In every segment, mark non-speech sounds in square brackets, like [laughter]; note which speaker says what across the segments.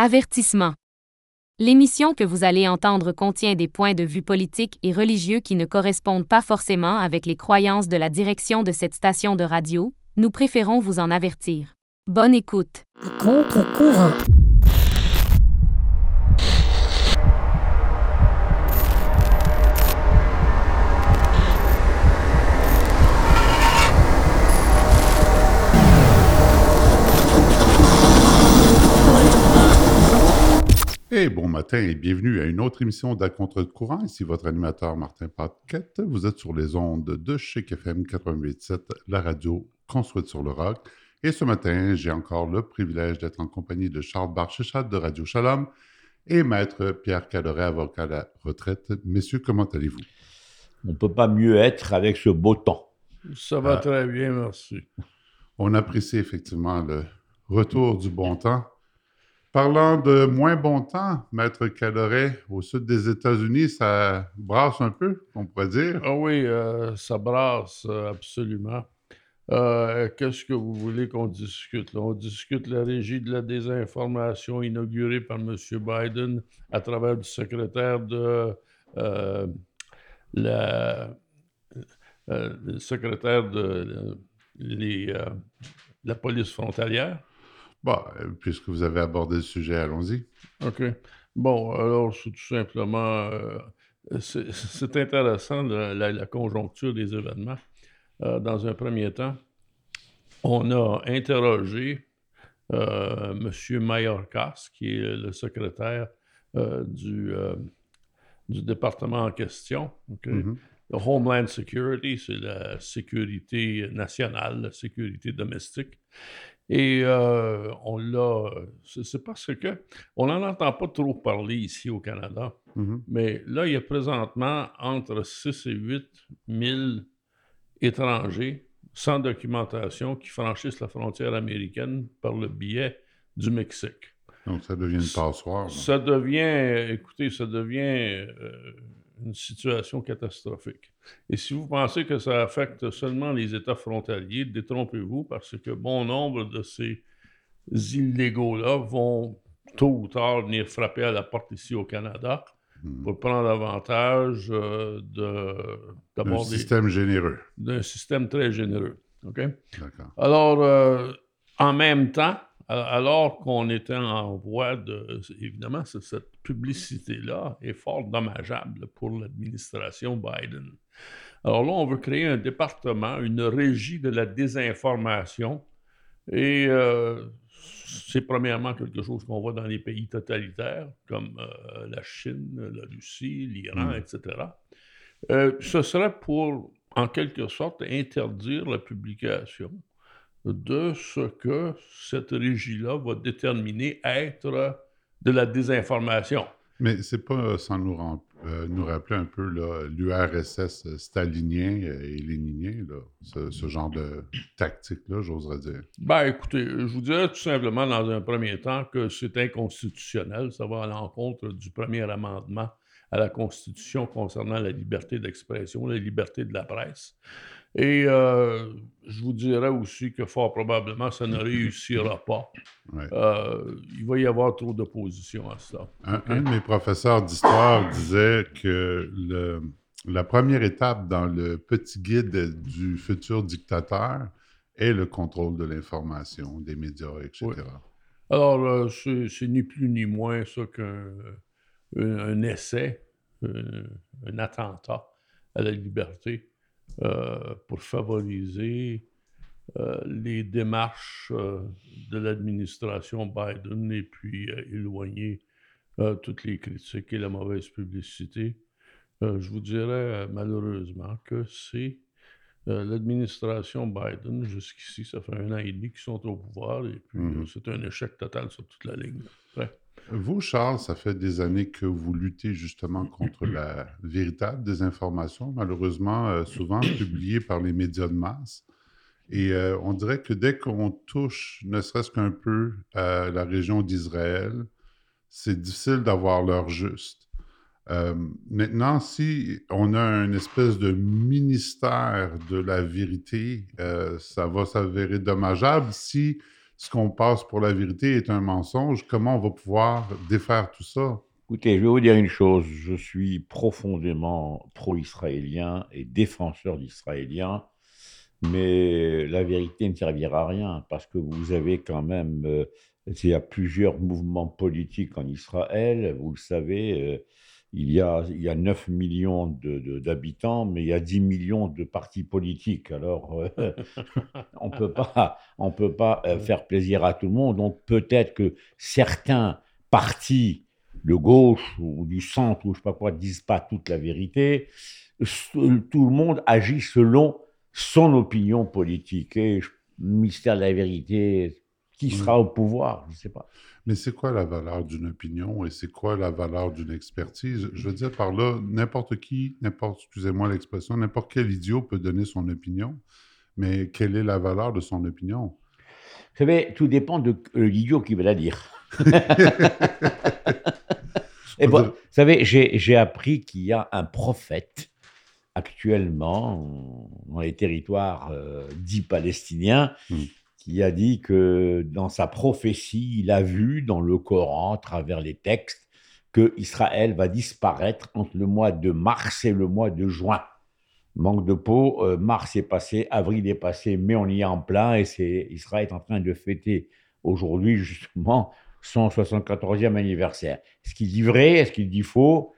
Speaker 1: Avertissement. L'émission que vous allez entendre contient des points de vue politiques et religieux qui ne correspondent pas forcément avec les croyances de la direction de cette station de radio. Nous préférons vous en avertir. Bonne écoute.
Speaker 2: Et bon matin et bienvenue à une autre émission d'À contre-courant. Ici votre animateur Martin Paquette. Vous êtes sur les ondes de Chic FM 88.7, la radio construite sur le rock. Et ce matin, j'ai encore le privilège d'être en compagnie de Charles Barchechat de Radio Shalom et Maître Pierre Cadoret, avocat à la retraite. Messieurs, comment allez-vous?
Speaker 3: On ne peut pas mieux être avec ce beau temps.
Speaker 4: Ça va
Speaker 2: Ah.
Speaker 4: très bien, merci.
Speaker 2: On apprécie effectivement le retour du bon temps. Parlant de moins bon temps, Maître Cadoret, au sud des États-Unis, ça brasse un peu, on pourrait dire.
Speaker 4: Ah oui, euh, ça brasse euh, absolument. Euh, Qu'est-ce que vous voulez qu'on discute? là? On discute la régie de la désinformation inaugurée par M. Biden à travers le secrétaire de la, secrétaire de la police frontalière.
Speaker 2: Bon, euh, puisque vous avez abordé le sujet, allons-y.
Speaker 4: OK. Bon, alors, c'est tout simplement. euh, c'est [laughs] intéressant, la, la- la conjoncture des événements. Euh, dans un premier temps, on a interrogé euh, M. Mayorkas, qui est le secrétaire du, du département en question.
Speaker 2: Mhm.
Speaker 4: Le Homeland Security, c'est la sécurité nationale, la sécurité domestique. Et euh, on l'a. C'est parce que on n'en entend pas trop parler ici au Canada,
Speaker 2: Mhm.
Speaker 4: mais là, il y a présentement entre 6 et 8 000 étrangers sans documentation qui franchissent la frontière américaine par le biais du Mexique.
Speaker 2: Donc, ça devient une passoire. là.
Speaker 4: Ça devient, écoutez, ça devient euh, une situation catastrophique. Et si vous pensez que ça affecte seulement les États frontaliers, détrompez-vous parce que bon nombre de ces illégaux-là vont tôt ou tard venir frapper à la porte ici au Canada
Speaker 2: Mhm.
Speaker 4: pour prendre avantage euh, de,
Speaker 2: Un
Speaker 4: d'abord des-
Speaker 2: système généreux.
Speaker 4: d'un système très généreux. OK?
Speaker 2: D'accord.
Speaker 4: Alors, euh, en même temps, alors qu'on était en voie de... Évidemment, c- cette publicité-là est fort dommageable pour l'administration Biden. Alors là, on veut créer un département, une régie de la désinformation. Et euh, c'est premièrement quelque chose qu'on voit dans les pays totalitaires, comme euh, la Chine, la Russie, l'Iran,
Speaker 2: Mm.
Speaker 4: etc. Euh, ce serait pour, en quelque sorte, interdire la publication de ce que cette régie-là va déterminer être de la désinformation.
Speaker 2: Mais c'est pas sans nous, euh, nous rappeler un peu l'URSS stalinien et léninien, là, ce, ce genre de tactique-là, j'oserais dire.
Speaker 4: Ben, écoutez, je vous dirais tout simplement dans un premier temps que c'est inconstitutionnel. Ça va à l'encontre du premier amendement à la Constitution concernant la liberté d'expression, la liberté de la presse. Et euh, je vous dirais aussi que fort probablement, ça ne [laughs] réussira pas.
Speaker 2: Ouais.
Speaker 4: Euh, il va y avoir trop d'opposition à cela.
Speaker 2: Un, un de mes professeurs d'histoire disait que le- la première étape dans le petit guide du futur dictateur est le contrôle de l'information, des médias, etc.
Speaker 4: Oui. Alors, euh, c'est ni plus ni moins ça qu'un un, un essai, un, un attentat à la liberté pour favoriser euh, les démarches euh, de l'administration Biden et puis euh, éloigner euh, toutes les critiques et la mauvaise publicité. Euh, je vous dirais euh, malheureusement que c'est euh, l'administration Biden, jusqu'ici, ça fait un an et demi qu'ils sont au pouvoir et puis
Speaker 2: Mhm.
Speaker 4: euh, c'est un échec total sur toute la ligne. Ouais.
Speaker 2: Vous, Charles, ça fait des années que vous luttez justement contre la véritable désinformation, malheureusement euh, souvent publiée par les médias de masse. Et euh, on dirait que dès qu'on touche, ne serait-ce qu'un peu, à la région d'Israël, c'est difficile d'avoir l'heure juste. Euh, maintenant, si on a une espèce de ministère de la vérité, euh, ça va s'avérer dommageable si ce qu'on passe pour la vérité est un mensonge, comment on va pouvoir défaire tout ça?
Speaker 3: Écoutez, je vais vous dire une chose, je suis profondément pro-israélien et défenseur d'Israéliens, mais la vérité ne servira à rien parce que vous avez quand même, euh, il y a plusieurs mouvements politiques en Israël, vous le savez, euh, il, y a, il y a 9 millions d'habitants, mais il y a 10 millions de partis politiques. Alors, euh, [laughs] on peut pas, on peut pas faire plaisir à tout le monde. Donc, peut-être que certains partis de gauche ou du centre ou je sais pas quoi disent pas toute la vérité. Tout le monde agit selon son opinion politique. Et le mystère de la vérité, qui sera au pouvoir Je ne sais pas.
Speaker 2: Mais c'est quoi la valeur d'une opinion et c'est quoi la valeur d'une expertise? Je veux dire par là, n'importe qui, n'importe, excusez-moi l'expression, n'importe quel idiot peut donner son opinion, mais quelle est la valeur de son opinion?
Speaker 3: Vous savez, tout dépend de l'idiot qui va la dire. [laughs] Et bon, vous savez, j'ai appris qu'il y a un prophète actuellement dans les territoires euh, dits palestiniens hmm. Qui a dit que dans sa prophétie, il a vu dans le Coran, à travers les textes, que Israël va disparaître entre le mois de mars et le mois de juin. Manque de peau, euh, mars est passé, avril est passé, mais on y est en plein et Israël est en train de fêter aujourd'hui justement son 74e anniversaire. Est-ce qu'il dit vrai? Est-ce qu'il dit faux?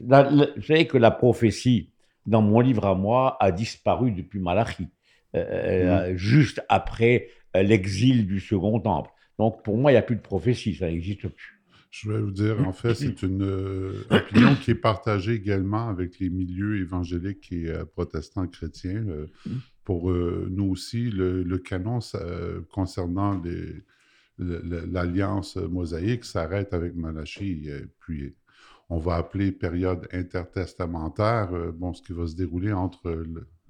Speaker 3: Vous savez que la prophétie, dans mon livre à moi, a disparu depuis Malachi, euh, euh, mmh. juste après euh, l'exil du Second Temple. Donc pour moi, il n'y a plus de prophétie, ça n'existe plus.
Speaker 2: Je vais vous dire, en fait, c'est une [coughs] opinion qui est partagée également avec les milieux évangéliques et protestants chrétiens. Mmh. pour nous aussi, le, le canon concernant l'alliance mosaïque s'arrête avec Malachi. Puis on va appeler période intertestamentaire, euh, bon, ce qui va se dérouler entre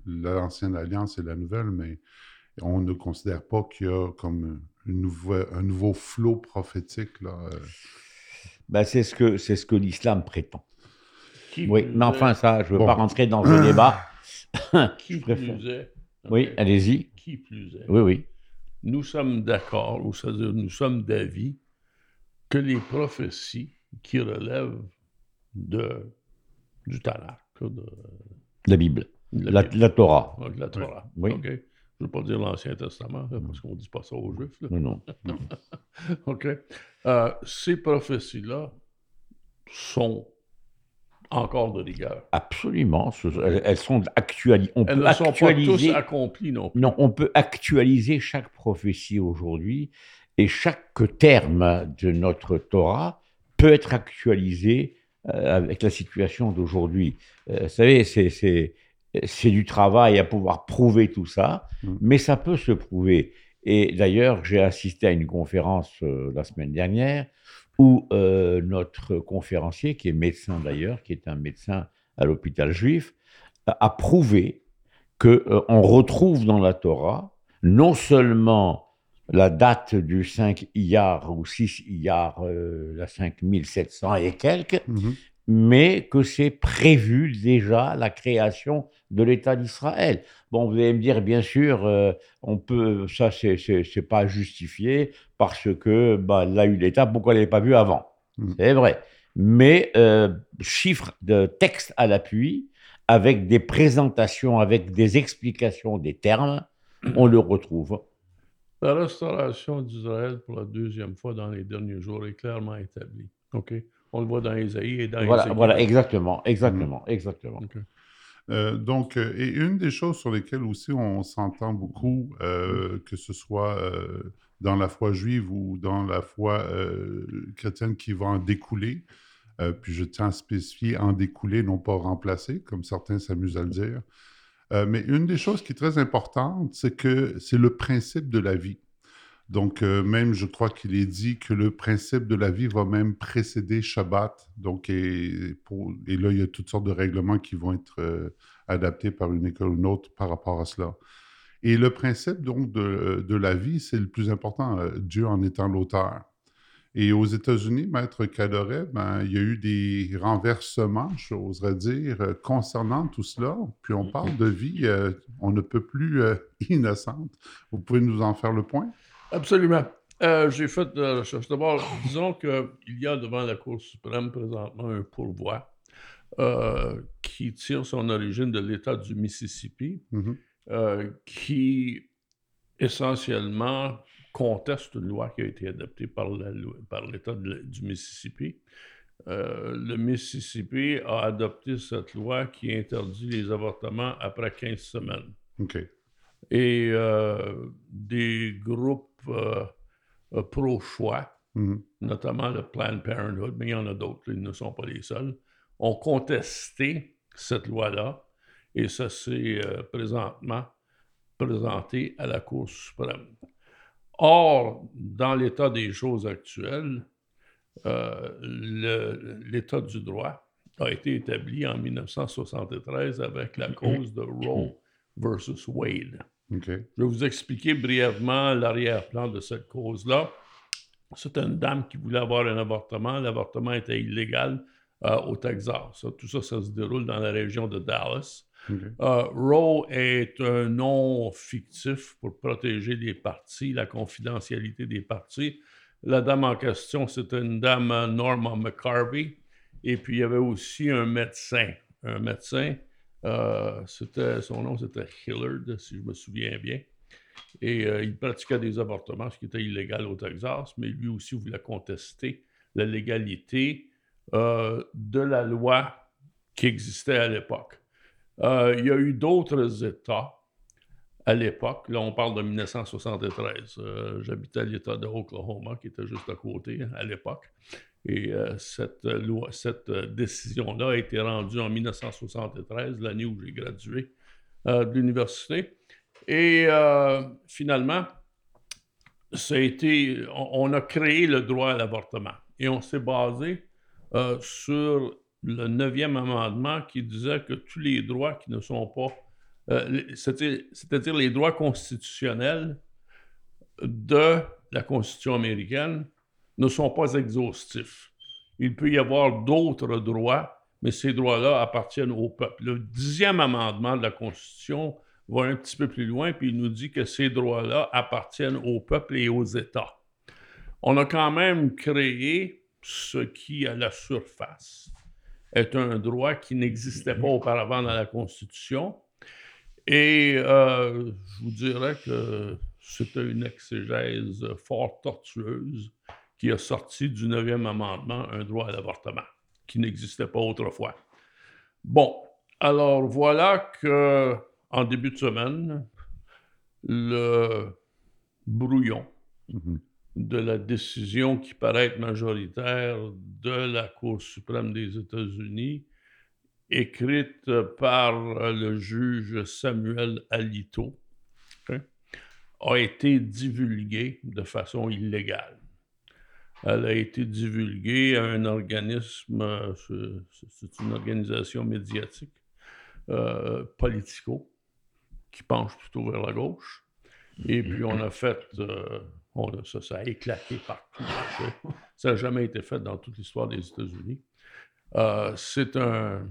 Speaker 2: l'ancienne alliance et la nouvelle, mais on ne considère pas qu'il y a comme une un nouveau flot prophétique. Là. Euh.
Speaker 3: Ben, c'est ce que, c'est ce que l'islam prétend. oui, mais enfin, ça, je ne veux pas rentrer dans le débat. [coughs]
Speaker 4: Qui plus est.
Speaker 3: Oui, allez-y.
Speaker 4: Qui plus est.
Speaker 3: Oui, oui
Speaker 4: nous sommes d'accord, ou c'est-à-dire nous sommes d'avis que les prophéties qui relèvent de, du Tanakh, de
Speaker 3: la Bible, la, Torah.
Speaker 4: la Torah. Oui. Je ne veux pas dire l'Ancien Testament, parce qu'on ne dit pas ça aux Juifs.
Speaker 3: Non, non. [laughs]
Speaker 4: OK. Euh, ces prophéties-là sont encore de rigueur.
Speaker 3: Absolument. Elles sont actualisées.
Speaker 4: elles ne sont pas tous accomplies non
Speaker 3: Non, on peut actualiser chaque prophétie aujourd'hui et chaque terme de notre Torah peut être actualisé euh, avec la situation d'aujourd'hui. Euh, vous savez, c'est du travail à pouvoir prouver tout ça, mm. mais ça peut se prouver. Et d'ailleurs, j'ai assisté à une conférence euh, la semaine dernière où euh, notre conférencier, qui est médecin d'ailleurs, qui est un médecin à l'hôpital juif, a prouvé qu'on euh, on retrouve dans la Torah non seulement la date du 5 Iyar ou 6 Iyar, la 5700 et quelques, mhm mais que c'est prévu déjà la création de l'État d'Israël. Bon, vous allez me dire, bien sûr, euh, on peut, ça, c'est, c'est, pas justifié parce que bah, là, eu l'État, pourquoi elle l'avait pas vu avant? Mmh. C'est vrai. Mais euh, chiffres de texte à l'appui, avec des présentations, avec des explications des termes, on le retrouve.
Speaker 4: La restauration d'Israël pour la deuxième fois dans les derniers jours est clairement établie. OK? On le voit dans Isaïe et dans
Speaker 3: Voilà, voilà exactement, exactement, exactement.
Speaker 2: Euh, donc, euh, et une des choses sur lesquelles aussi on s'entend beaucoup, euh, que ce soit dans la foi juive ou dans la foi chrétienne qui va en découler, puis je tiens à spécifier en découler, non pas remplacer, comme certains s'amusent à le dire. mais une des choses qui est très importante, c'est que c'est le principe de la vie. Donc, euh, même, je crois qu'il est dit que le principe de la vie va même précéder Shabbat. Donc, et, là, il y a toutes sortes de règlements qui vont être euh, adaptés par une école ou une autre par rapport à cela. Et le principe, donc, de, la vie, c'est le plus important. Euh, Dieu en étant l'auteur. Et aux États-Unis, Maître Cadoret, ben, il y a eu des renversements, j'oserais dire, euh, concernant tout cela. Puis on parle de vie, euh, on ne peut plus euh, [laughs] innocente. Vous pouvez nous en faire le point?
Speaker 4: Absolument. J'ai fait de la recherche. D'abord, disons qu'il y a devant la Cour suprême présentement un pourvoi qui tire son origine de l'État du Mississippi, mm-hmm. qui essentiellement conteste une loi qui a été adoptée par l'État du Mississippi. Euh, le Mississippi a adopté cette loi qui interdit les avortements après 15 semaines. Et euh, des groupes euh, pro-choix, mm-hmm. notamment le Planned Parenthood, mais il y en a d'autres, ils ne sont pas les seuls, ont contesté cette loi-là et ça s'est présentement présenté à la Cour suprême. Or, dans l'état des choses actuelles, euh, l'état du droit a été établi en 1973 avec la [clears throat] cause de Roe versus Wade. Je vais vous expliquer brièvement l'arrière-plan de cette cause-là. C'est une dame qui voulait avoir un avortement. L'avortement était illégal euh, au Texas. Tout ça, ça se déroule dans la région de Dallas. Euh, Roe est un nom fictif pour protéger les partis, la confidentialité des partis. La dame en question, c'était une dame Norma McCarvey. Et puis, il y avait aussi un médecin. Un médecin, euh, son nom, c'était Hillard, si je me souviens bien. Et euh, il pratiquait des avortements, ce qui était illégal au Texas, mais lui aussi voulait contester la légalité de la loi qui existait à l'époque. Euh, il y a eu d'autres États à l'époque. Là, on parle de 1973. Euh, j'habitais l'État de Oklahoma, qui était juste à côté à l'époque. Et euh, cette, loi, cette décision-là a été rendue en 1973, l'année où j'ai gradué de l'université. Et finalement, été, on, a créé le droit à l'avortement. Et on s'est basé sur le neuvième amendement qui disait que tous les droits qui ne sont pas, euh, c'est-à-dire les droits constitutionnels de la Constitution américaine ne sont pas exhaustifs. Il peut y avoir d'autres droits, mais ces droits-là appartiennent au peuple. Le dixième amendement de la Constitution va un petit peu plus loin, puis il nous dit que ces droits-là appartiennent au peuple et aux États. On a quand même créé ce qui, à la surface, est un droit qui n'existait pas auparavant dans la Constitution. Et euh, je vous dirais que c'était une exégèse fort tortueuse qui a sorti du 9e amendement un droit à l'avortement qui n'existait pas autrefois. Bon, alors voilà que en début de semaine, le brouillon mm-hmm de la décision qui paraît être majoritaire de la Cour suprême des États-Unis, écrite par le juge Samuel Alito, a été divulguée de façon illégale. Elle a été divulguée à un organisme, c'est une organisation médiatique, euh, politico, qui penche plutôt vers la gauche. Et puis on a fait euh, ça, ça a éclaté partout. Ça n'a jamais été fait dans toute l'histoire des États-Unis. Euh, c'est un,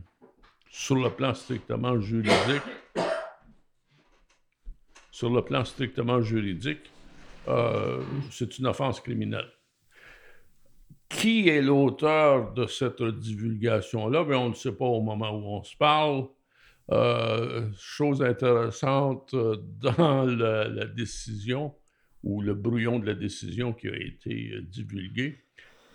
Speaker 4: sur le plan strictement juridique, sur le plan strictement juridique, euh, c'est une offense criminelle. Qui est l'auteur de cette divulgation-là? On ne sait pas au moment où on se parle. Euh, chose intéressante [laughs] dans la décision, ou le brouillon de la décision qui a été euh, divulgué,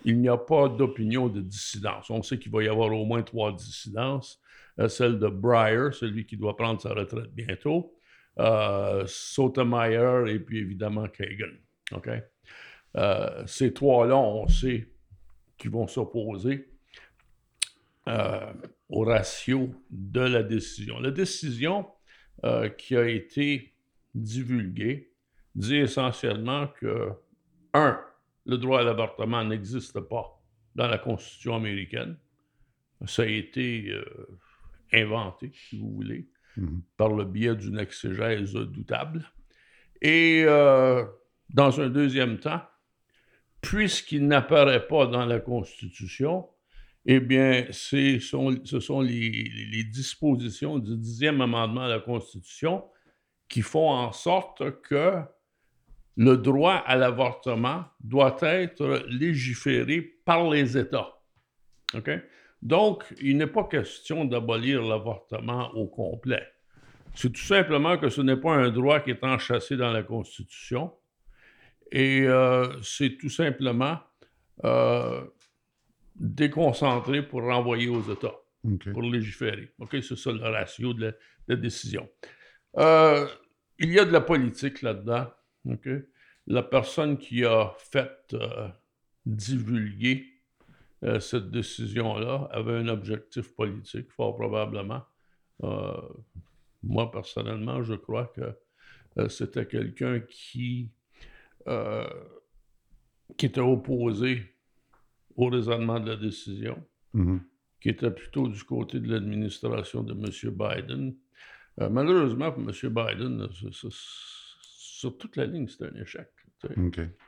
Speaker 4: il n'y a pas d'opinion de dissidence. On sait qu'il va y avoir au moins trois dissidences. Euh, celle de Breyer, celui qui doit prendre sa retraite bientôt, euh, Sotomayor et puis évidemment Kagan. ces trois-là, on sait qu'ils vont s'opposer au ratio de la décision. La décision qui a été divulguée dit essentiellement que, un, le droit à l'avortement n'existe pas dans la Constitution américaine. Ça a été euh, inventé, si vous voulez, mm-hmm. par le biais d'une exégèse doutable. Et euh, dans un deuxième temps, puisqu'il n'apparaît pas dans la Constitution, eh bien, ce sont les, dispositions du dixième amendement à la Constitution qui font en sorte que le droit à l'avortement doit être légiféré par les États. Donc, il n'est pas question d'abolir l'avortement au complet. C'est tout simplement que ce n'est pas un droit qui est enchâssé dans la Constitution. Et euh, c'est tout simplement euh, déconcentré pour renvoyer aux États, pour légiférer. OK, c'est ça le ratio de la, décision. Euh, il y a de la politique là-dedans. OK? La personne qui a fait divulguer cette décision-là avait un objectif politique, fort probablement. moi, personnellement, je crois que c'était quelqu'un qui, qui était opposé au raisonnement de la décision,
Speaker 2: mm-hmm.
Speaker 4: qui était plutôt du côté de l'administration de M. Biden. Euh, malheureusement, pour M. Biden, sur toute la ligne, c'est un échec.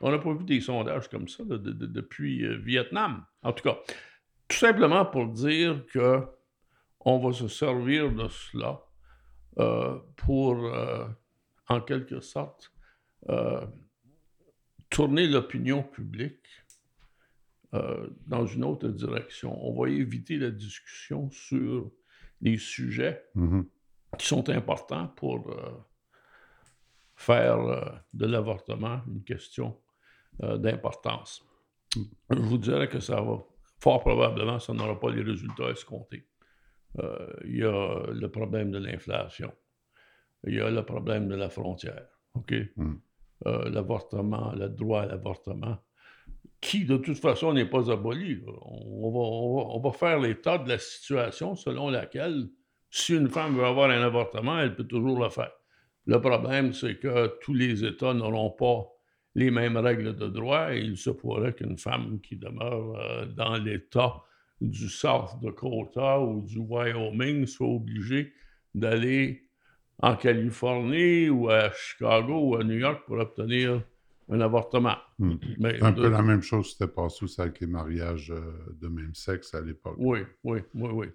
Speaker 4: On n'a pas vu des sondages comme ça depuis euh, Vietnam. En tout cas, tout simplement pour dire que on va se servir de cela euh, pour, en quelque sorte, tourner l'opinion publique euh, dans une autre direction. On va éviter la discussion sur les sujets
Speaker 2: mm-hmm.
Speaker 4: qui sont importants pour euh, faire euh, de l'avortement une question d'importance. Je vous dirais que ça va, fort probablement, ça n'aura pas les résultats escomptés. Il y a le problème de l'inflation. Il y a le problème de la frontière. OK?
Speaker 2: Mm.
Speaker 4: l'avortement, le droit à l'avortement qui de toute façon n'est pas aboli. On va, faire l'état de la situation selon laquelle, si une femme veut avoir un avortement, elle peut toujours le faire. Le problème, c'est que tous les États n'auront pas les mêmes règles de droit et il se pourrait qu'une femme qui demeure euh, dans l'État du South Dakota ou du Wyoming soit obligée d'aller en Californie ou à Chicago ou à New York pour obtenir un avortement.
Speaker 2: Hmm. un peu la même chose s'était passé aussi avec les mariages euh, de même sexe à l'époque.
Speaker 4: Oui, oui, oui, oui.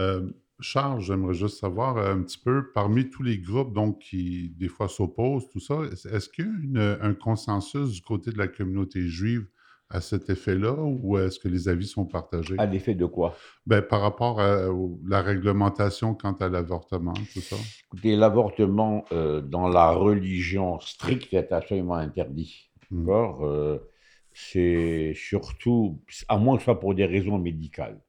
Speaker 2: Euh, Charles, j'aimerais juste savoir euh, un petit peu, parmi tous les groupes donc, qui des fois s'opposent, tout ça, est-ce qu'il y a un consensus du côté de la communauté juive à cet effet-là ou est-ce que les avis sont partagés?
Speaker 3: À l'effet de quoi?
Speaker 2: Ben, par rapport à, la réglementation quant à l'avortement, tout ça?
Speaker 3: Écoutez, l'avortement euh, dans la religion stricte est absolument interdit.
Speaker 2: Mmh.
Speaker 3: Euh, c'est surtout, à moins que ce soit pour des raisons médicales.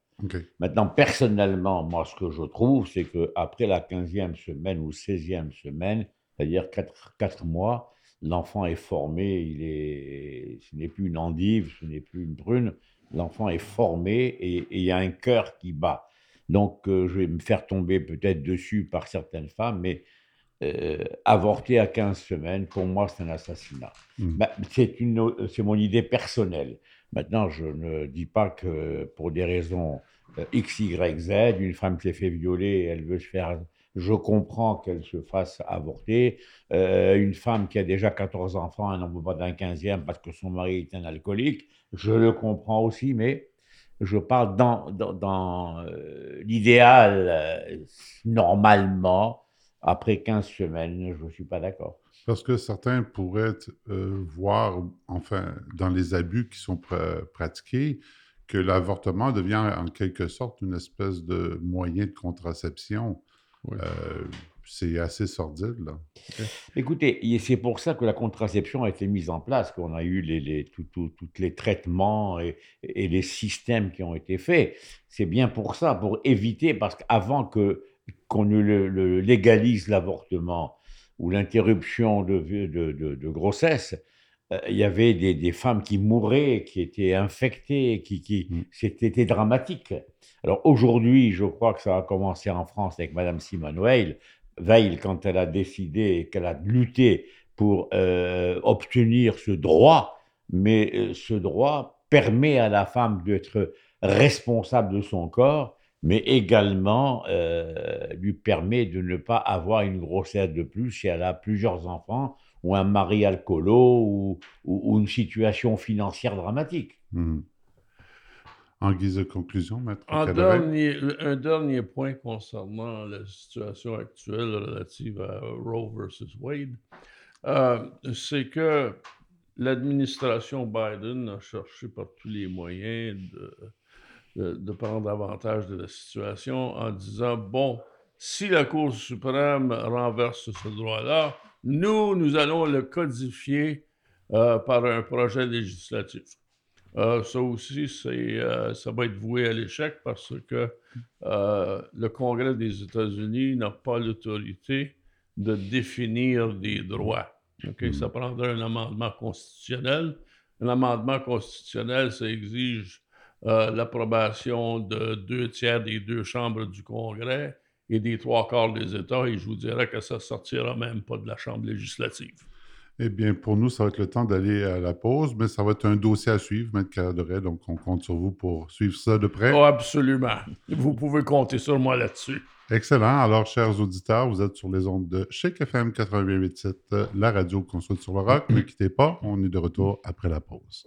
Speaker 3: Maintenant, personnellement, moi, ce que je trouve, c'est qu'après la 15e semaine ou 16e semaine, c'est-à-dire 4, 4 mois, l'enfant est formé, il est, ce n'est plus une endive, ce n'est plus une prune, l'enfant est formé et, il y a un cœur qui bat. Donc, euh, je vais me faire tomber peut-être dessus par certaines femmes, mais euh, avorter à 15 semaines, pour moi, c'est un assassinat.
Speaker 2: Mmh.
Speaker 3: Bah, c'est, c'est mon idée personnelle. Maintenant, je ne dis pas que pour des raisons euh, X, Y, Z, une femme s'est fait violer, elle veut se faire je comprends qu'elle se fasse avorter. Euh, une femme qui a déjà 14 enfants, elle n'en veut pas d'un 15e parce que son mari est un alcoolique. Je le comprends aussi, mais je parle dans, dans, euh, l'idéal, euh, normalement, après 15 semaines, je ne suis pas d'accord.
Speaker 2: Parce que certains pourraient voir, enfin, dans les abus qui sont pratiqués, que l'avortement devient en quelque sorte une espèce de moyen de contraception. Euh, c'est assez sordide, là.
Speaker 3: Écoutez, c'est pour ça que la contraception a été mise en place, qu'on a eu les, les tous les traitements et, les systèmes qui ont été faits. C'est bien pour ça, pour éviter, parce qu'avant que qu'on le, légalise l'avortement ou l'interruption de, de, de, grossesse, euh, il y avait des, des, femmes qui mouraient, qui étaient infectées, qui, qui mm. c'était dramatique. Alors aujourd'hui, je crois que ça a commencé en France avec Madame Simone Veil, Veil quand elle a décidé qu'elle a lutté pour euh, obtenir ce droit, mais euh, ce droit permet à la femme d'être responsable de son corps, mais également lui permet de ne pas avoir une grossesse de plus si elle a plusieurs enfants ou un mari alcoolo ou, ou- ou une situation financière dramatique.
Speaker 2: Mhm. En guise de conclusion, Maître
Speaker 4: dernier, un dernier point concernant la situation actuelle relative à Roe versus Wade, euh, c'est que l'administration Biden a cherché par tous les moyens de, de- de prendre avantage de la situation en disant, bon, si la Cour suprême renverse ce droit-là, nous, nous allons le codifier euh, par un projet législatif. Euh, ça aussi, c'est, euh, ça va être voué à l'échec parce que le Congrès des États-Unis n'a pas l'autorité de définir des droits. Ça prendrait un amendement constitutionnel. Un amendement constitutionnel, ça exige l'approbation de deux tiers des deux chambres du Congrès et des trois quarts des États, et je vous dirais que ça ne sortira même pas de la Chambre législative.
Speaker 2: Eh bien, pour nous, ça va être le temps d'aller à la pause, mais ça va être un dossier à suivre, Maître Caloret, donc on compte sur vous pour suivre ça de près.
Speaker 4: Oh, absolument. Vous pouvez compter sur moi là-dessus.
Speaker 2: Excellent. Alors, chers auditeurs, vous êtes sur les ondes de Chic FM 88.7, euh, la radio qu'on souhaite sur le rock. Ne quittez pas, on est de retour après la pause.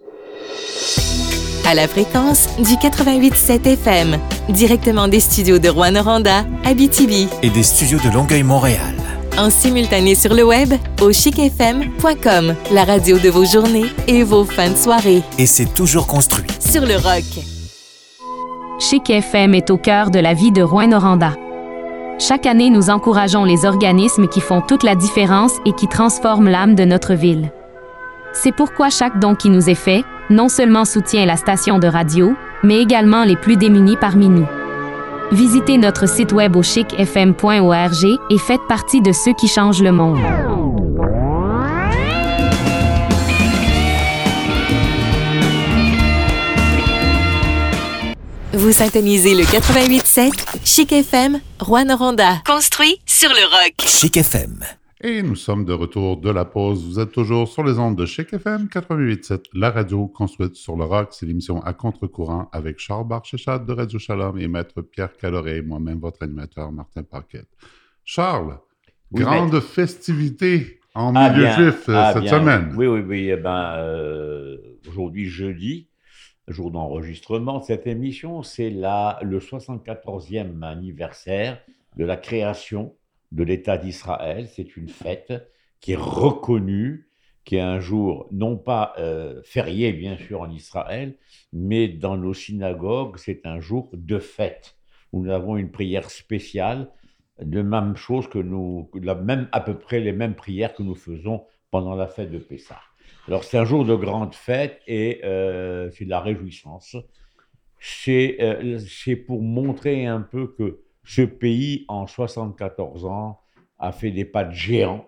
Speaker 5: À la fréquence du 88.7 FM, directement des studios de Rouen-Noranda, Abitibi,
Speaker 6: et des studios de Longueuil-Montréal.
Speaker 5: en simultané sur le web au chicfm.com, la radio de vos journées et vos fins de soirée.
Speaker 6: Et c'est toujours construit.
Speaker 5: Sur le rock.
Speaker 1: Chic FM est au cœur de la vie de Rouen-Noranda. Chaque année, nous encourageons les organismes qui font toute la différence et qui transforment l'âme de notre ville. C'est pourquoi chaque don qui nous est fait, non seulement soutient la station de radio, mais également les plus démunis parmi nous. Visitez notre site web au chicfm.org et faites partie de ceux qui changent le monde.
Speaker 5: Vous syntonisez le 88.7 Chic FM, Rouen-Noranda. Construit sur le rock.
Speaker 6: Chic FM.
Speaker 2: Et nous sommes de retour de la pause. Vous êtes toujours sur les ondes de Chic FM 88.7, la radio construite sur le rock. C'est l'émission à contre-courant avec Charles Barchechat de Radio Shalom et Maître Pierre Caloret et moi-même, votre animateur Martin Paquette. Charles,
Speaker 3: Oui,
Speaker 2: grande festivité en
Speaker 3: Ah,
Speaker 2: milieu
Speaker 3: bien.
Speaker 2: juif euh,
Speaker 3: Ah,
Speaker 2: cette
Speaker 3: bien.
Speaker 2: semaine.
Speaker 3: Oui, oui, oui. eh ben, euh, aujourd'hui, jeudi, jour d'enregistrement de cette émission, c'est le 74e anniversaire de la création de l'État d'Israël. C'est une fête qui est reconnue, qui est un jour non pas euh, férié, bien sûr, en Israël, mais dans nos synagogues, c'est un jour de fête où nous avons une prière spéciale de même chose que nous, la même, à peu près les mêmes prières que nous faisons pendant la fête de Pessah. Alors c'est un jour de grande fête et euh, c'est de la réjouissance. Euh, c'est pour montrer un peu que ce pays, en 74 ans, a fait des pas de géant.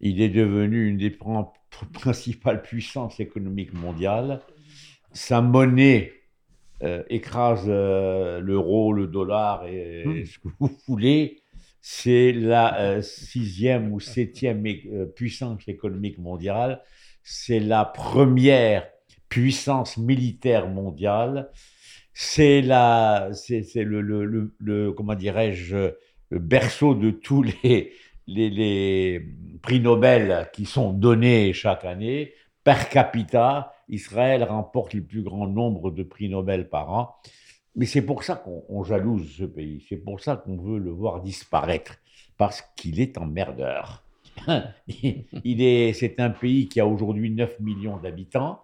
Speaker 3: Il est devenu une des prin- [laughs] principales puissances économiques mondiales. Sa monnaie euh, écrase euh, l'euro, le dollar et,
Speaker 2: Hmm.
Speaker 3: ce que vous voulez. C'est la euh, sixième ou septième puissance économique mondiale. C'est la première puissance militaire mondiale. C'est la, c'est le, le, comment dirais-je, le berceau de tous les, prix Nobel qui sont donnés chaque année. Per capita, Israël remporte le plus grand nombre de prix Nobel par an. Mais c'est pour ça qu'on on jalouse ce pays. C'est pour ça qu'on veut le voir disparaître. Parce qu'il est emmerdeur. [laughs] Il est, c'est un pays qui a aujourd'hui 9 millions d'habitants.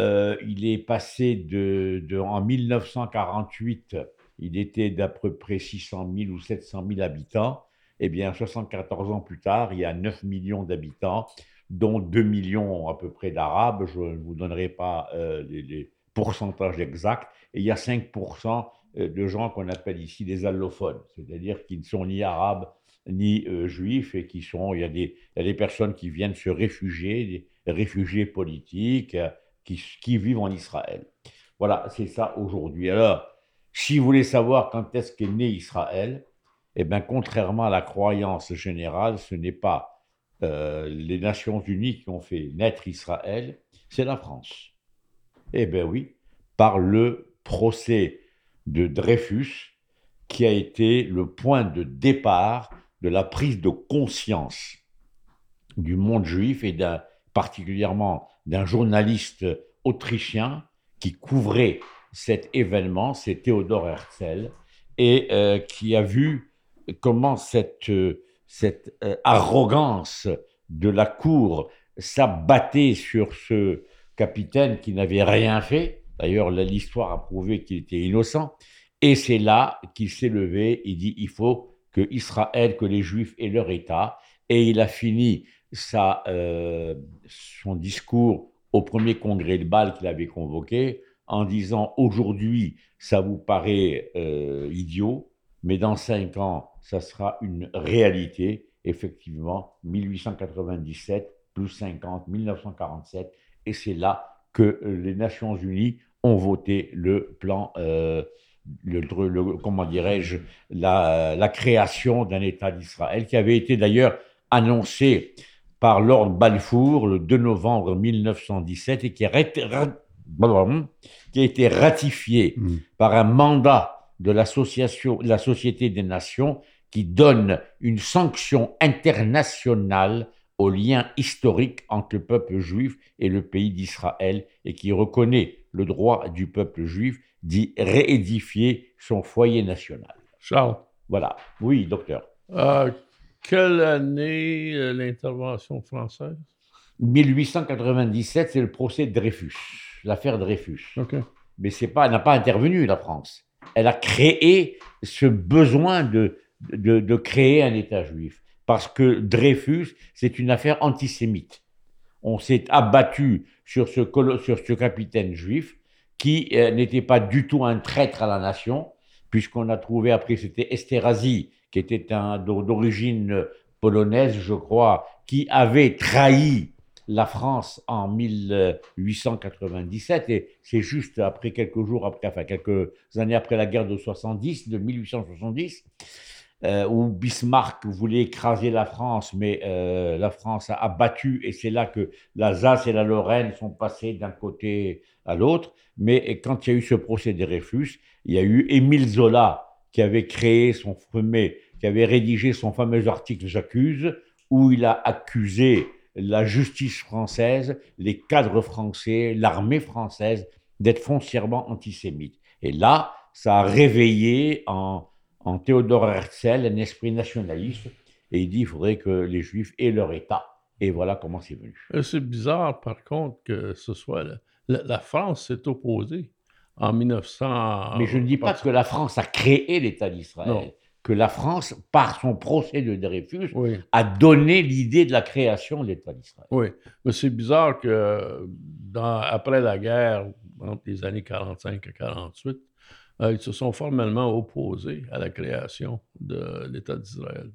Speaker 3: Euh, il est passé de, en 1948, il était d'à peu près 600 000 ou 700 000 habitants. Eh bien, 74 ans plus tard, il y a 9 millions d'habitants, dont 2 millions à peu près d'Arabes. Je ne vous donnerai pas euh, les, pourcentages exacts. Et il y a 5% de gens qu'on appelle ici des allophones, c'est-à-dire qui ne sont ni arabes ni euh, juifs et qui sont, il y, a des, il y a des personnes qui viennent se réfugier, des réfugiés politiques euh, qui, vivent en Israël. Voilà, c'est ça aujourd'hui. Alors, si vous voulez savoir quand est-ce qu'est né Israël, eh bien, contrairement à la croyance générale, ce n'est pas euh, les Nations Unies qui ont fait naître Israël, c'est la France. Eh bien oui, par le procès de Dreyfus, qui a été le point de départ de la prise de conscience du monde juif et d'un, particulièrement d'un journaliste autrichien qui couvrait cet événement, c'est Théodore Herzl, et euh, qui a vu comment cette, euh, euh, arrogance de la cour s'abattait sur ce capitaine qui n'avait rien fait. D'ailleurs, l'histoire a prouvé qu'il était innocent. Et c'est là qu'il s'est levé. Il dit il faut que Israël, que les Juifs aient leur État. Et il a fini sa, son discours au premier congrès de Bâle qu'il avait convoqué en disant aujourd'hui, ça vous paraît euh, idiot, mais dans cinq ans, ça sera une réalité. Effectivement, 1897 plus 50, 1947, et c'est là que les Nations Unies ont voté le plan, euh, le, comment dirais-je, la, la, création d'un État d'Israël, qui avait été d'ailleurs annoncé par Lord Balfour le 2 novembre 1917 et qui a, qui a été ratifié mm. par un mandat de l'association, la Société des Nations qui donne une sanction internationale au lien historique entre le peuple juif et le pays d'Israël et qui reconnaît le droit du peuple juif d'y réédifier son foyer national.
Speaker 4: Charles.
Speaker 3: Voilà. Oui, docteur.
Speaker 4: Euh, quelle année euh, l'intervention française?
Speaker 3: 1897, c'est le procès de Dreyfus, l'affaire Dreyfus. Mais c'est pas, elle n'a pas intervenu, la France. Elle a créé ce besoin de, de, créer un État juif. Parce que Dreyfus, c'est une affaire antisémite. On s'est abattu sur ce, sur ce capitaine juif qui euh, n'était pas du tout un traître à la nation, puisqu'on a trouvé après, c'était Esterhazy, qui était d'origine polonaise, je crois, qui avait trahi la France en 1897, et c'est juste après quelques jours après, enfin quelques années après la guerre de 70, de 1870, euh, où Bismarck voulait écraser la France, mais euh, la France a, battu, et c'est là que l'Alsace et la Lorraine sont passées d'un côté à l'autre. Mais quand il y a eu ce procès des Dreyfus, il y a eu Émile Zola qui avait créé son premier, qui avait rédigé son fameux article J'accuse, où il a accusé la justice française, les cadres français, l'armée française d'être foncièrement antisémites. Et là, ça a réveillé en, en Théodore Herzl un esprit nationaliste et il dit qu'il faudrait que les Juifs aient leur État. Et voilà comment c'est venu.
Speaker 4: Euh, c'est bizarre, par contre, que ce soit la France s'est opposée en 1900.
Speaker 3: Mais je ne dis pas que la France a créé l'État d'Israël que la France, par son procès de Dreyfus, a donné l'idée de la création de l'État d'Israël.
Speaker 4: Oui, mais c'est bizarre que dans, après la guerre, entre les années 45 et 48, euh, ils se sont formellement opposés à la création de l'État d'Israël.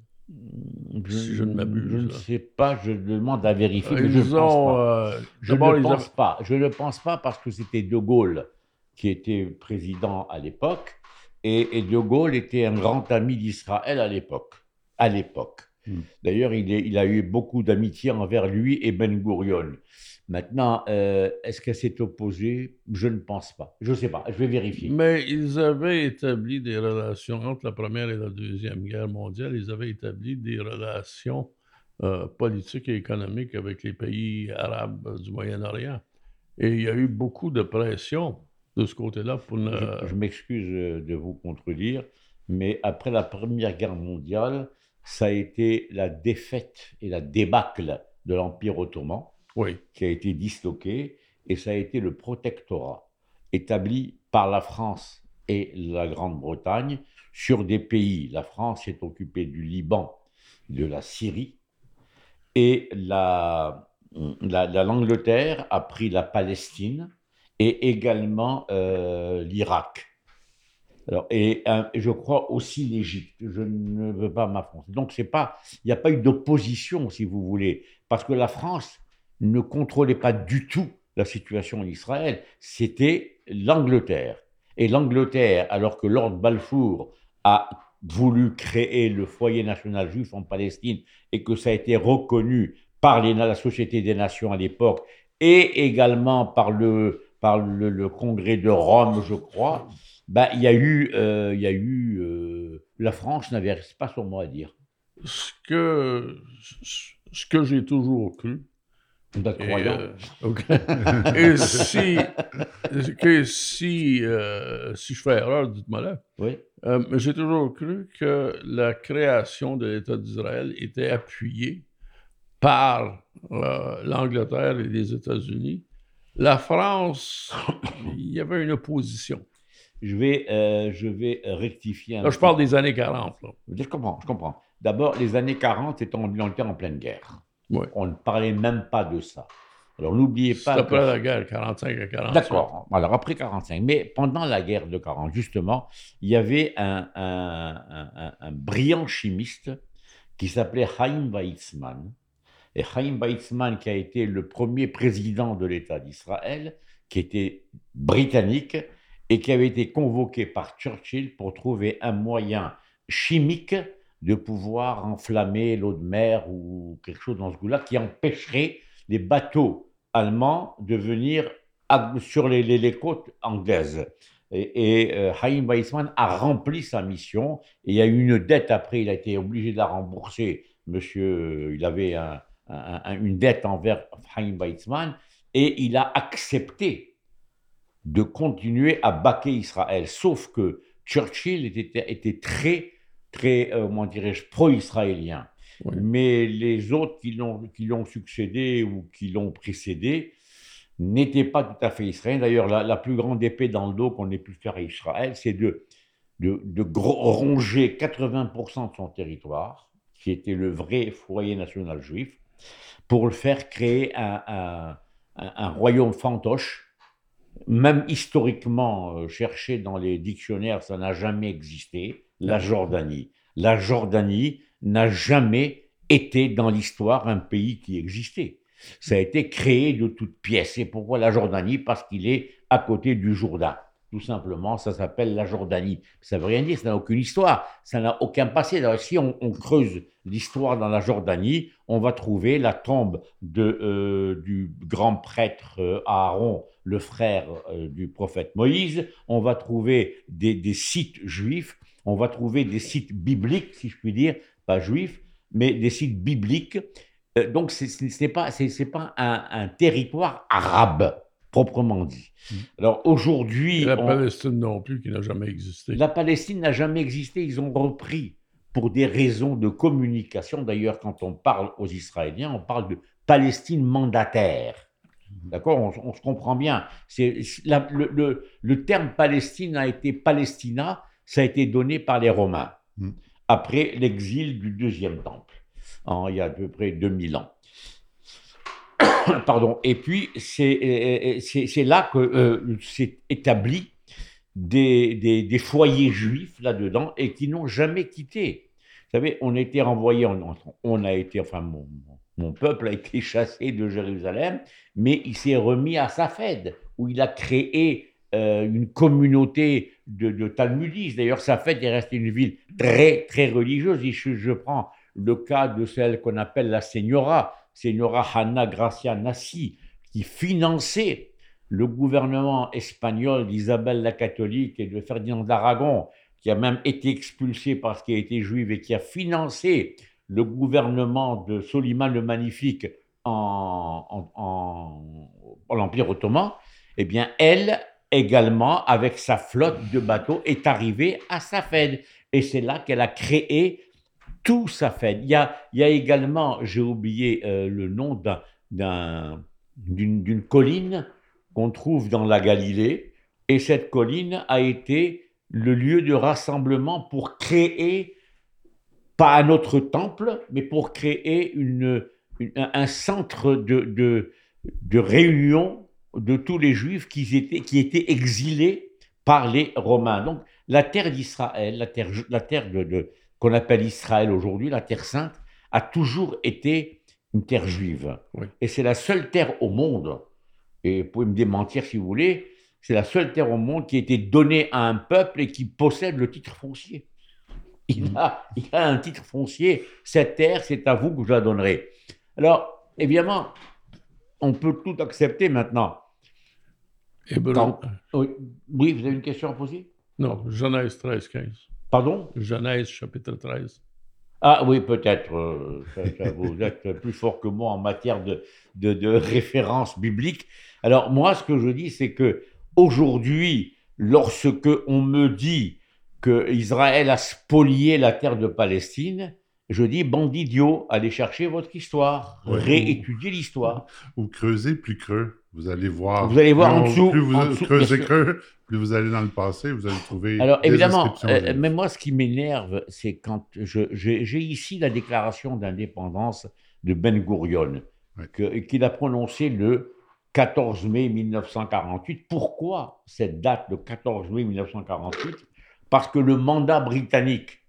Speaker 3: Je, si je ne m'abuse. Je ne sais pas, je demande à vérifier, mais je ne pense pas. Euh, je ne pense pas. Je ne pense pas parce que c'était De Gaulle qui était président à l'époque et, De Gaulle était un grand ami d'Israël à l'époque. À l'époque. Hmm. D'ailleurs, il, il, a eu beaucoup d'amitié envers lui et Ben Gurion. Maintenant, euh, est-ce qu'elle s'est opposée Je ne pense pas. Je ne sais pas. Je vais vérifier.
Speaker 4: Mais ils avaient établi des relations entre la Première et la Deuxième Guerre mondiale. Ils avaient établi des relations euh, politiques et économiques avec les pays arabes du Moyen-Orient. Et il y a eu beaucoup de pression de ce côté-là pour
Speaker 3: Je, m'excuse euh, de vous contredire, mais après la Première Guerre mondiale, ça a été la défaite et la débâcle de l'Empire ottoman
Speaker 4: oui.
Speaker 3: qui a été disloqué, et ça a été le protectorat établi par la France et la Grande-Bretagne sur des pays. La France s'est occupée du Liban, de la Syrie, et la, l'Angleterre a pris la Palestine, et également euh, l'Irak. Alors, et, je crois aussi l'Égypte. Je ne veux pas m'affronter. Donc, c'est pas, il n'y a pas eu d'opposition, si vous voulez, parce que la France ne contrôlait pas du tout la situation en Israël. C'était l'Angleterre. Et l'Angleterre, alors que Lord Balfour a voulu créer le foyer national juif en Palestine et que ça a été reconnu par la Société des Nations à l'époque et également par le, par le, congrès de Rome, je crois, ben, il y a eu, euh, il y a eu euh, la France n'avait pas son mot à dire.
Speaker 4: Ce que, ce que j'ai toujours cru. Et,
Speaker 3: croyant
Speaker 4: euh, ok. [laughs] Et si, que si, euh, si je fais erreur, dites-moi là.
Speaker 3: Oui.
Speaker 4: Euh, j'ai toujours cru que la création de l'État d'Israël était appuyée par l'Angleterre et les États-Unis. La France, il y avait une opposition.
Speaker 3: Je vais, euh, je vais rectifier un
Speaker 4: Là, je parle des années 40. là.
Speaker 3: Je comprends, je comprends. D'abord, les années 40, c'était en, pleine guerre. On ne parlait même pas de ça. Alors, n'oubliez
Speaker 4: C'est
Speaker 3: pas.
Speaker 4: après
Speaker 3: que-
Speaker 4: la guerre, 45 à 47.
Speaker 3: D'accord. Alors, après 45. Mais pendant la guerre de 40, justement, il y avait un, un- un- un- un brillant chimiste qui s'appelait Chaim Weizmann. Et Chaim Weizmann, qui a été le premier président de l'État d'Israël, qui était britannique et qui avait été convoqué par Churchill pour trouver un moyen chimique de pouvoir enflammer l'eau de mer ou quelque chose dans ce goût-là qui empêcherait les bateaux allemands de venir sur les, côtes anglaises. Et, et, euh, Chaim Weizmann a rempli sa mission et il y a eu une dette après, il a été obligé de la rembourser. Monsieur, il avait un- une dette envers Chaim Weizmann et il a accepté de continuer à baquer Israël. Sauf que Churchill était, était très, très, euh, comment dirais-je, pro-israélien.
Speaker 4: Oui.
Speaker 3: Mais les autres qui l'ont, succédé ou qui l'ont précédé n'étaient pas tout à fait israéliens. D'ailleurs, la, la plus grande épée dans le dos qu'on ait pu faire à Israël, c'est de, de, de ronger 80% de son territoire, qui était le vrai foyer national juif, pour le faire créer un, un- un- un royaume fantoche. Même historiquement euh, cherché dans les dictionnaires, ça n'a jamais existé. La Jordanie. La Jordanie n'a jamais été dans l'histoire un pays qui existait. Ça a été créé de toutes pièces. Et pourquoi la Jordanie? Parce qu'il est à côté du Jourdain. Tout simplement, ça s'appelle la Jordanie. Ça ne veut rien dire, ça n'a aucune histoire, ça n'a aucun passé. Si on, on creuse l'histoire dans la Jordanie, on va trouver la tombe euh, du grand prêtre euh, Aaron, le frère euh, du prophète Moïse. On va trouver des, sites juifs, on va trouver des sites bibliques, si je puis dire, pas juifs, mais des sites bibliques. Donc, ce n'est pas, un territoire arabe, proprement dit.
Speaker 2: Mm.
Speaker 3: Alors, aujourd'hui,
Speaker 4: la
Speaker 3: on-
Speaker 4: Palestine non plus, qui n'a jamais existé.
Speaker 3: la Palestine n'a jamais existé. Ils ont repris pour des raisons de communication. D'ailleurs, quand on parle aux Israéliens, on parle de Palestine mandataire. D'accord? On, on se comprend bien. C'est, la- le, le- le terme Palestine a été Palestina, ça a été donné par les Romains
Speaker 2: Mm.
Speaker 3: après l'exil du deuxième temple, en- il y a à peu près 2000 ans. [coughs] Pardon. Et puis, c'est, là que euh, s'est établi des, foyers juifs là-dedans et qui n'ont jamais quitté. Vous savez, on a été renvoyé, en- on a été, enfin, mon, peuple a été [laughs] chassé de Jérusalem, mais il s'est remis à Safed, où il a créé euh, une communauté de, talmudistes. D'ailleurs, Safed est resté une ville très, très religieuse. Je, prends le cas de celle qu'on appelle la Señora, Señora Hanna Gracia Nassi, qui finançait le gouvernement espagnol d'Isabelle la catholique et de Ferdinand d'Aragon, qui a même été expulsé parce qu'il était juif et qui a financé le gouvernement de Soliman le Magnifique en, en- l'Empire ottoman, eh bien, elle également, avec sa flotte de bateaux, est arrivée à Safed. Et c'est là qu'elle a créé tout. Il y a, également, j'ai oublié euh, le nom d'un- d'un- d'une colline qu'on trouve dans la Galilée. Et cette colline a été le lieu de rassemblement pour créer, pas un autre temple, mais pour créer un centre de, de, réunion de tous les juifs qui étaient, qui étaient exilés par les Romains. Donc la terre d'Israël, la terre, la terre de- qu'on appelle Israël aujourd'hui, la terre sainte, a toujours été une terre juive.
Speaker 4: Oui.
Speaker 3: Et c'est la seule terre au monde, et vous pouvez me démentir si vous voulez, c'est la seule terre au monde qui a été donnée à un peuple et qui possède le titre foncier. Il a, il a un titre foncier. Cette terre, c'est à vous que je la donnerai. Alors, évidemment, on peut tout accepter maintenant. Quand- Oui, vous avez une question à poser?
Speaker 4: Non, Genèse 13, 15.
Speaker 3: Pardon?
Speaker 4: Genèse chapitre 13.
Speaker 3: Ah oui, peut-être. euh, vous [laughs] êtes plus fort que moi en matière de, de, de référence biblique. Alors moi, ce que je dis, c'est que aujourd'hui, lorsque on me dit que Israël a spolié la terre de Palestine, je dis, bande d'idiots, allez chercher votre histoire,
Speaker 2: Ouais.
Speaker 3: réétudier l'histoire.
Speaker 2: Ou creusez plus creux. Vous allez voir.
Speaker 3: Vous allez voir
Speaker 2: Plus
Speaker 3: en dessous,
Speaker 2: Plus vous
Speaker 3: en dessous,
Speaker 2: creusez
Speaker 3: bien sûr.
Speaker 2: creux, plus vous allez dans le passé, vous allez trouver.
Speaker 3: Alors
Speaker 2: des
Speaker 3: évidemment, euh, mais moi ce qui m'énerve, c'est quand j'ai ici la déclaration d'indépendance de Ben Gurion, que- qu'il a prononcée le 14 mai 1948. Pourquoi cette date, le 14 mai 1948 Parce que le mandat britannique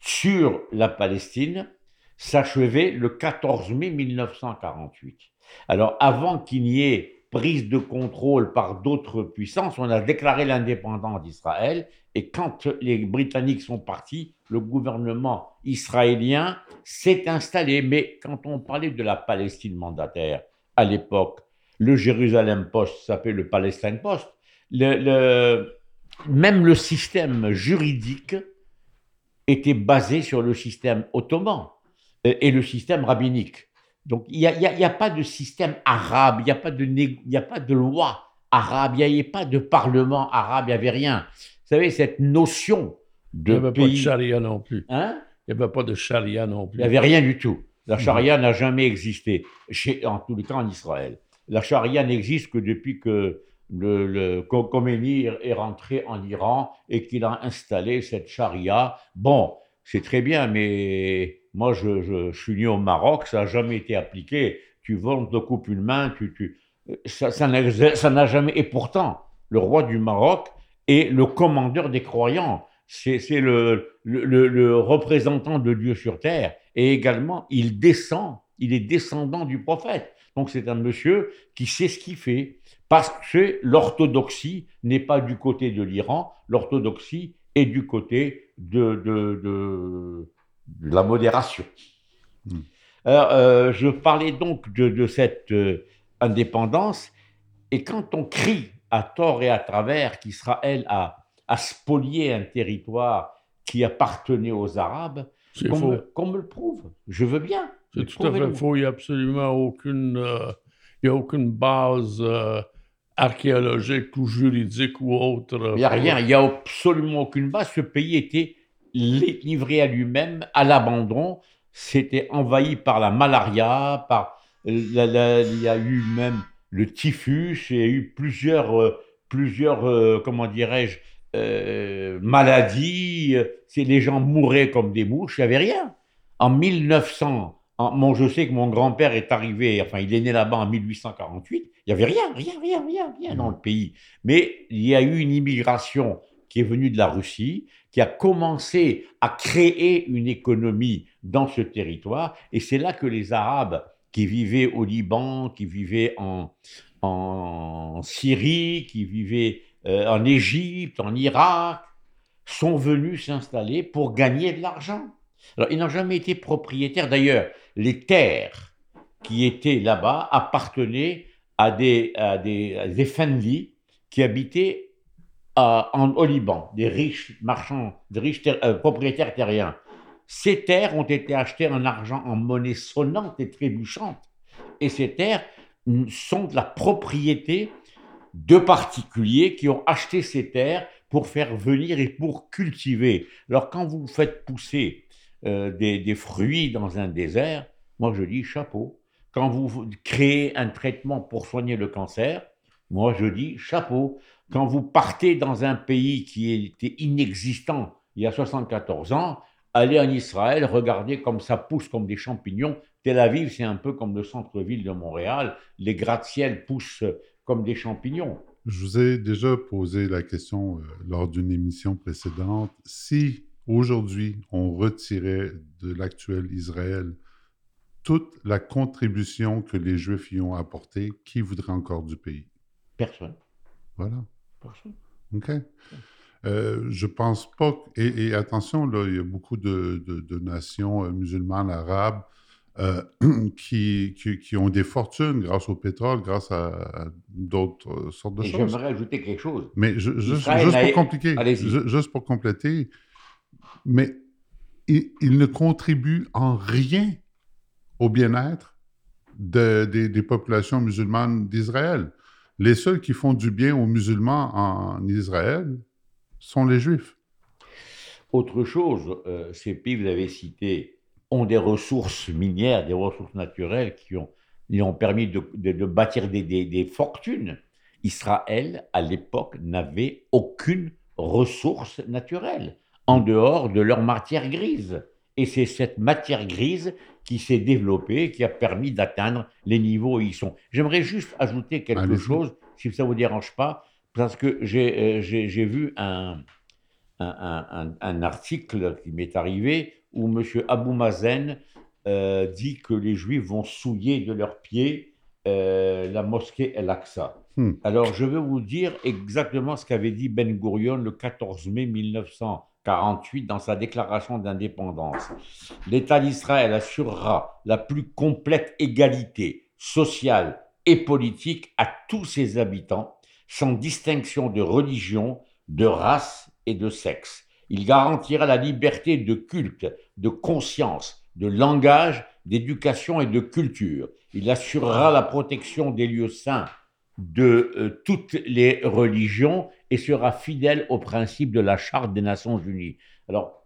Speaker 3: sur la Palestine s'achevait le 14 mai 1948. Alors avant qu'il n'y ait prise de contrôle par d'autres puissances, on a déclaré l'indépendance d'Israël et quand les Britanniques sont partis, le gouvernement israélien s'est installé. Mais quand on parlait de la Palestine mandataire, à l'époque, le Jérusalem Post s'appelait le Palestine Post. Même le système juridique était basé sur le système ottoman euh, et le système rabbinique. Donc il n'y a, il il pas de système arabe, il n'y a, pas de il y a pas de loi arabe, il n'y avait pas de parlement arabe, il n'y avait rien. Vous savez, cette notion
Speaker 4: Il
Speaker 3: de
Speaker 4: n'y avait pas de charia non plus.
Speaker 3: Hein?
Speaker 4: Il n'y avait pas de charia non
Speaker 3: il
Speaker 4: plus.
Speaker 3: n'y avait rien du tout. La charia n'a jamais existé, chez, en tous les cas en Israël. La charia n'existe que depuis que le, le Khomeini est rentré en Iran et qu'il a installé cette charia. Bon, c'est très bien, mais moi, je, suis né au Maroc, ça n'a jamais été appliqué. Tu on te coupe une main, tu, ça n'a jamais... Et pourtant, le roi du Maroc est le commandeur des croyants. C'est le, représentant de Dieu sur terre. Et également, il descend, il est descendant du prophète. Donc c'est un monsieur qui sait ce qu'il fait. Parce que l'orthodoxie n'est pas du côté de l'Iran, l'orthodoxie est du côté de- de la modération.
Speaker 2: Hmm.
Speaker 3: Alors, euh, je parlais donc de, de cette euh, indépendance, et quand on crie à tort et à travers qu'Israël a, a spolié un territoire qui appartenait aux Arabes, qu'on me, le prouve. Je veux bien.
Speaker 4: C'est tout à fait faux. Il n'y a absolument aucune, euh, il y a aucune base archéologique ou juridique ou autre.
Speaker 3: Il n'y a rien, il n'y a absolument aucune base. Ce pays était livré à lui-même, à l'abandon. C'était envahi par la malaria, par il y a eu même le typhus, il y a eu plusieurs, euh, plusieurs euh, comment dirais-je, euh, maladies. Les gens mouraient comme des mouches, il n'y avait rien. En 1900, en- bon, je sais que mon grand-père est arrivé, enfin, il est né là-bas en 1848. Il n'y avait rien, rien, rien, rien dans le pays. Mais il y a eu une immigration qui est venue de la Russie, qui a commencé à créer une économie dans ce territoire. Et c'est là que les Arabes qui vivaient au Liban, qui vivaient en, Syrie, qui vivaient euh, en Égypte, en Irak, sont venus s'installer pour gagner de l'argent. Alors, ils n'ont jamais été propriétaires. D'ailleurs, les terres qui étaient là-bas appartenaient à des, à qui habitaient à- en, au Liban, des riches marchands, des riches euh, propriétaires terriens. Ces terres ont été achetées en argent, en monnaie sonnante et trébuchante. Et ces terres sont de la propriété de particuliers qui ont acheté ces terres pour faire venir et pour cultiver. Alors quand vous faites pousser euh, des fruits dans un désert, moi je dis chapeau. Quand vous créez un traitement pour soigner le cancer, moi je dis chapeau. Quand vous partez dans un pays qui était inexistant il y a 74 ans, allez en Israël, regardez comme ça pousse comme des champignons. Tel Aviv, c'est un peu comme le centre-ville de Montréal. Les gratte-ciel poussent comme des champignons.
Speaker 2: Je vous ai déjà posé la question euh, lors d'une émission précédente. Si aujourd'hui on retirait de l'actuel Israël toute la contribution que les Juifs y ont apportée, qui voudrait encore du pays?
Speaker 3: Personne.
Speaker 2: Voilà. OK. Euh, je pense pas. que- Et, et attention, là, il y a beaucoup de, de- de nations euh, musulmanes, arabes, euh, [clears throat] qui, qui, qui ont des fortunes grâce au pétrole, grâce à, à d'autres sortes de
Speaker 3: Et
Speaker 2: choses.
Speaker 3: j'aimerais ajouter quelque chose.
Speaker 2: Mais je- juste, pour compliquer, juste pour compléter, mais il, il ne contribue en rien au bien-être de- des- des populations musulmanes d'Israël. Les seuls qui font du bien aux musulmans en Israël sont les juifs.
Speaker 3: Autre chose, euh, ces pays, vous avez cité, ont des ressources minières, des ressources naturelles qui ont, ont permis de, bâtir des- des fortunes. Israël, à l'époque, n'avait aucune ressource naturelle en dehors de leur matière grise. Et c'est cette matière grise qui s'est développée, qui a permis d'atteindre les niveaux où ils sont. J'aimerais juste ajouter quelque chose, si ça ne vous dérange pas, parce que j'ai euh, vu un, un, un- article qui m'est arrivé où M. Abou Mazen euh, dit que les Juifs vont souiller de leurs pieds euh, la mosquée El-Aqsa.
Speaker 2: Hmm.
Speaker 3: Alors, je vais vous dire exactement ce qu'avait dit Ben Gurion le 14 mai 1948 dans sa déclaration d'indépendance. L'État d'Israël assurera la plus complète égalité sociale et politique à tous ses habitants, sans distinction de religion, de race et de sexe. Il garantira la liberté de culte, de conscience, de langage, d'éducation et de culture. Il assurera la protection des lieux saints de euh, toutes les religions et sera fidèle aux principes de la Charte des Nations Unies. Alors,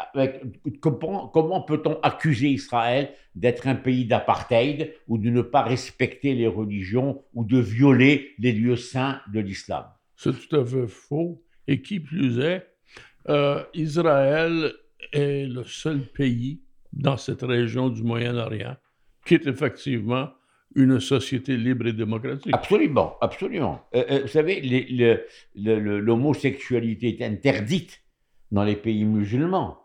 Speaker 3: comment peut-on accuser Israël d'être un pays d'apartheid ou de ne pas respecter les religions ou de violer les lieux saints de l'islam?
Speaker 4: C'est tout à fait faux. Et qui plus est, euh, Israël est le seul pays dans cette région du Moyen-Orient qui est effectivement une société libre et démocratique.
Speaker 3: Absolument, absolument. Euh, euh, vous savez, les- l'homosexualité est interdite dans les pays musulmans.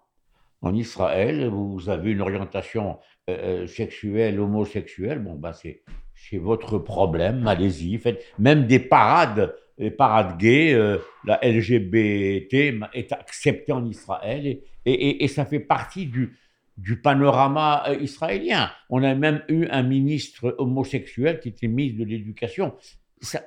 Speaker 3: En Israël, vous avez une orientation euh, sexuelle, homosexuelle, bon, ben c'est, votre problème, allez-y, faites même des parades, des parades gays, la LGBT est acceptée en Israël et- et ça fait partie du, du panorama euh, israélien. On a même eu un ministre homosexuel qui était ministre de l'Éducation. Ça,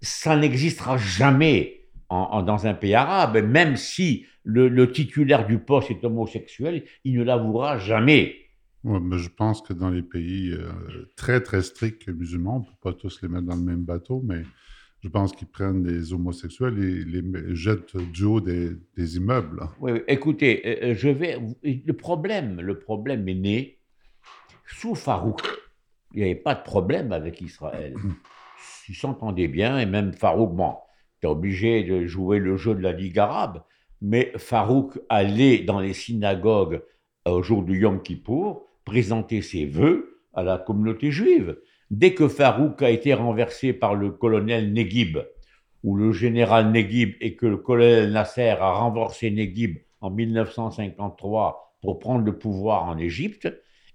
Speaker 3: ça, n'existera jamais dans un pays arabe, même si le, titulaire du poste est homosexuel, il ne l'avouera jamais.
Speaker 2: Mais je pense que dans les pays euh, très, très stricts musulmans, on ne peut pas tous les mettre dans le même bateau, mais je pense qu'ils prennent des homosexuels et les jettent du haut des, des immeubles.
Speaker 3: Oui, écoutez, euh, euh, je vais. Le problème, le problème est né sous Farouk. Il n'y avait pas de problème avec Israël. [clears throat] Ils s'entendaient bien et même Farouk, bon, était obligé de jouer le jeu de la Ligue arabe, mais Farouk allait dans les synagogues euh, au jour du Yom Kippour présenter ses vœux à la communauté juive. Dès que Farouk a été renversé par le colonel Neguib, ou le général Neguib, et que le colonel Nasser a renversé Neguib en 1953 pour prendre le pouvoir en Égypte,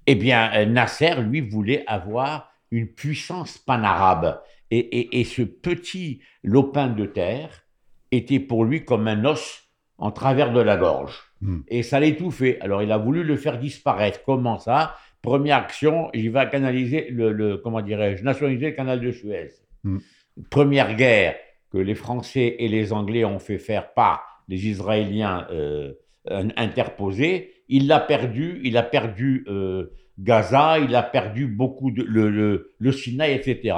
Speaker 3: eh bien, euh, Nasser, lui, voulait avoir une puissance panarabe. Et, et- et ce petit lopin de terre était pour lui comme un os en travers de la gorge.
Speaker 2: Hmm.
Speaker 3: Et ça l'étouffait. Alors, il a voulu le faire disparaître. Comment ça? Première action, il va canaliser le, le- comment dirais-je, nationaliser le canal de Suez.
Speaker 2: Hmm.
Speaker 3: Première guerre que les Français et les Anglais ont fait faire par les Israéliens euh, in- interposés. Il l'a perdu, il a perdu euh, Gaza, il a perdu beaucoup de le, le, le Sinaï, etc.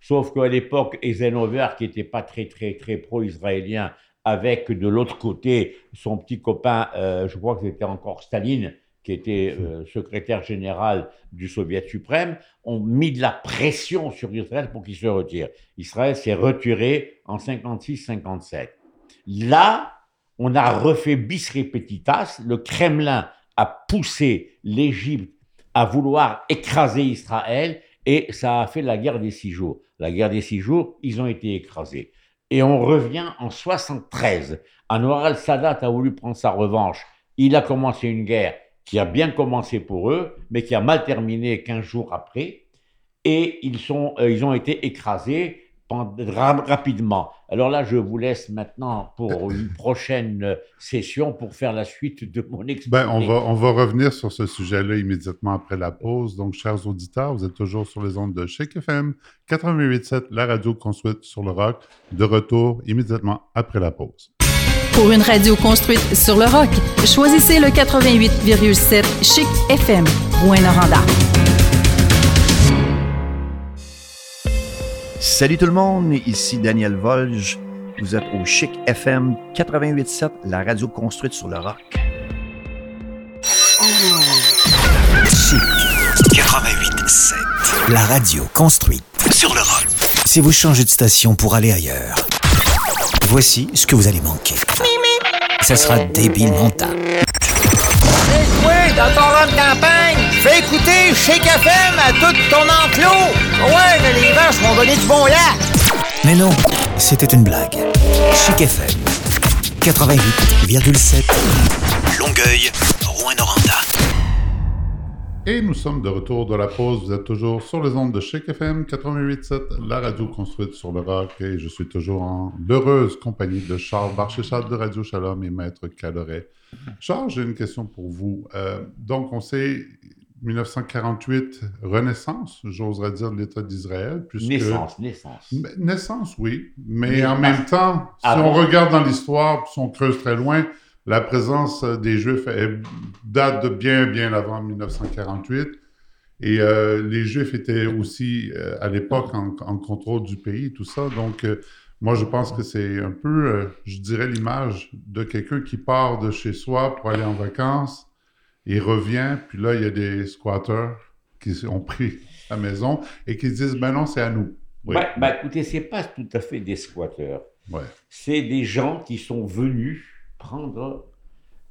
Speaker 3: Sauf qu'à l'époque, Eisenhower, qui n'était pas très très très pro-israélien, avec de l'autre côté son petit copain, euh, je crois que c'était encore Staline, qui était euh, secrétaire général du Soviet suprême, ont mis de la pression sur Israël pour qu'il se retire. Israël s'est retiré en 56-57. Là, on a refait bis repetitas. Le Kremlin a poussé l'Égypte à vouloir écraser Israël et ça a fait la guerre des six jours. La guerre des six jours, ils ont été écrasés. Et on revient en 73. Anwar al-Sadat a voulu prendre sa revanche. Il a commencé une guerre qui a bien commencé pour eux, mais qui a mal terminé 15 jours après. Et ils, sont, euh, ils ont été écrasés rapidement. Alors là, je vous laisse maintenant pour une prochaine euh, session pour faire la suite de mon exposé.
Speaker 2: Ben, on, va, on va revenir sur ce sujet-là immédiatement après la pause. Donc, chers auditeurs, vous êtes toujours sur les ondes de Shake FM 88.7, la radio qu'on souhaite sur le rock. De retour immédiatement après la pause.
Speaker 7: Pour une radio construite sur le roc, choisissez le 88,7 Chic FM, Rouen-Noranda.
Speaker 8: Salut tout le monde, ici Daniel Volge. Vous êtes au Chic FM 88.7, la radio construite sur le roc.
Speaker 6: Chic 88.7, la radio construite sur le roc. Si vous changez de station pour aller ailleurs, voici ce que vous allez manquer. Ça sera débile mental.
Speaker 9: Dans ton rang de campagne, fais écouter Chic FM à tout ton enclos. Ouais, mais les vaches vont donner du bon lac.
Speaker 6: Mais non, c'était une blague. Chic FM 88,7 Longueuil, Rouen-Noranda.
Speaker 2: Et nous sommes de retour de la pause. Vous êtes toujours sur les ondes de Chic FM 88.7, la radio construite sur le rock. Et je suis toujours en l'heureuse compagnie de Charles Barchéchal de Radio Shalom et Maître Caloret. Charles, j'ai une question pour vous. Euh, donc, on sait 1948, renaissance, j'oserais dire, de l'État d'Israël. Puisque...
Speaker 3: Naissance, naissance.
Speaker 2: Naissance, oui. Mais
Speaker 3: Mais
Speaker 2: en même temps, si
Speaker 3: avant-
Speaker 2: on regarde dans l'histoire, si on creuse très loin, la présence euh, des Juifs elle date de bien, bien avant 1948. Et euh, les Juifs étaient aussi, euh, à l'époque, en, en contrôle du pays, tout ça. Donc, euh, moi, je pense que c'est un peu, euh, je dirais, l'image de quelqu'un qui part de chez soi pour aller en vacances et revient. Puis là, il y a des squatteurs qui ont pris la maison et qui se disent, ben non, c'est à nous. Oui.
Speaker 3: Bah, bah, écoutez, c'est pas tout à fait des squatteurs.
Speaker 2: Ouais.
Speaker 3: C'est des gens qui sont venus prendre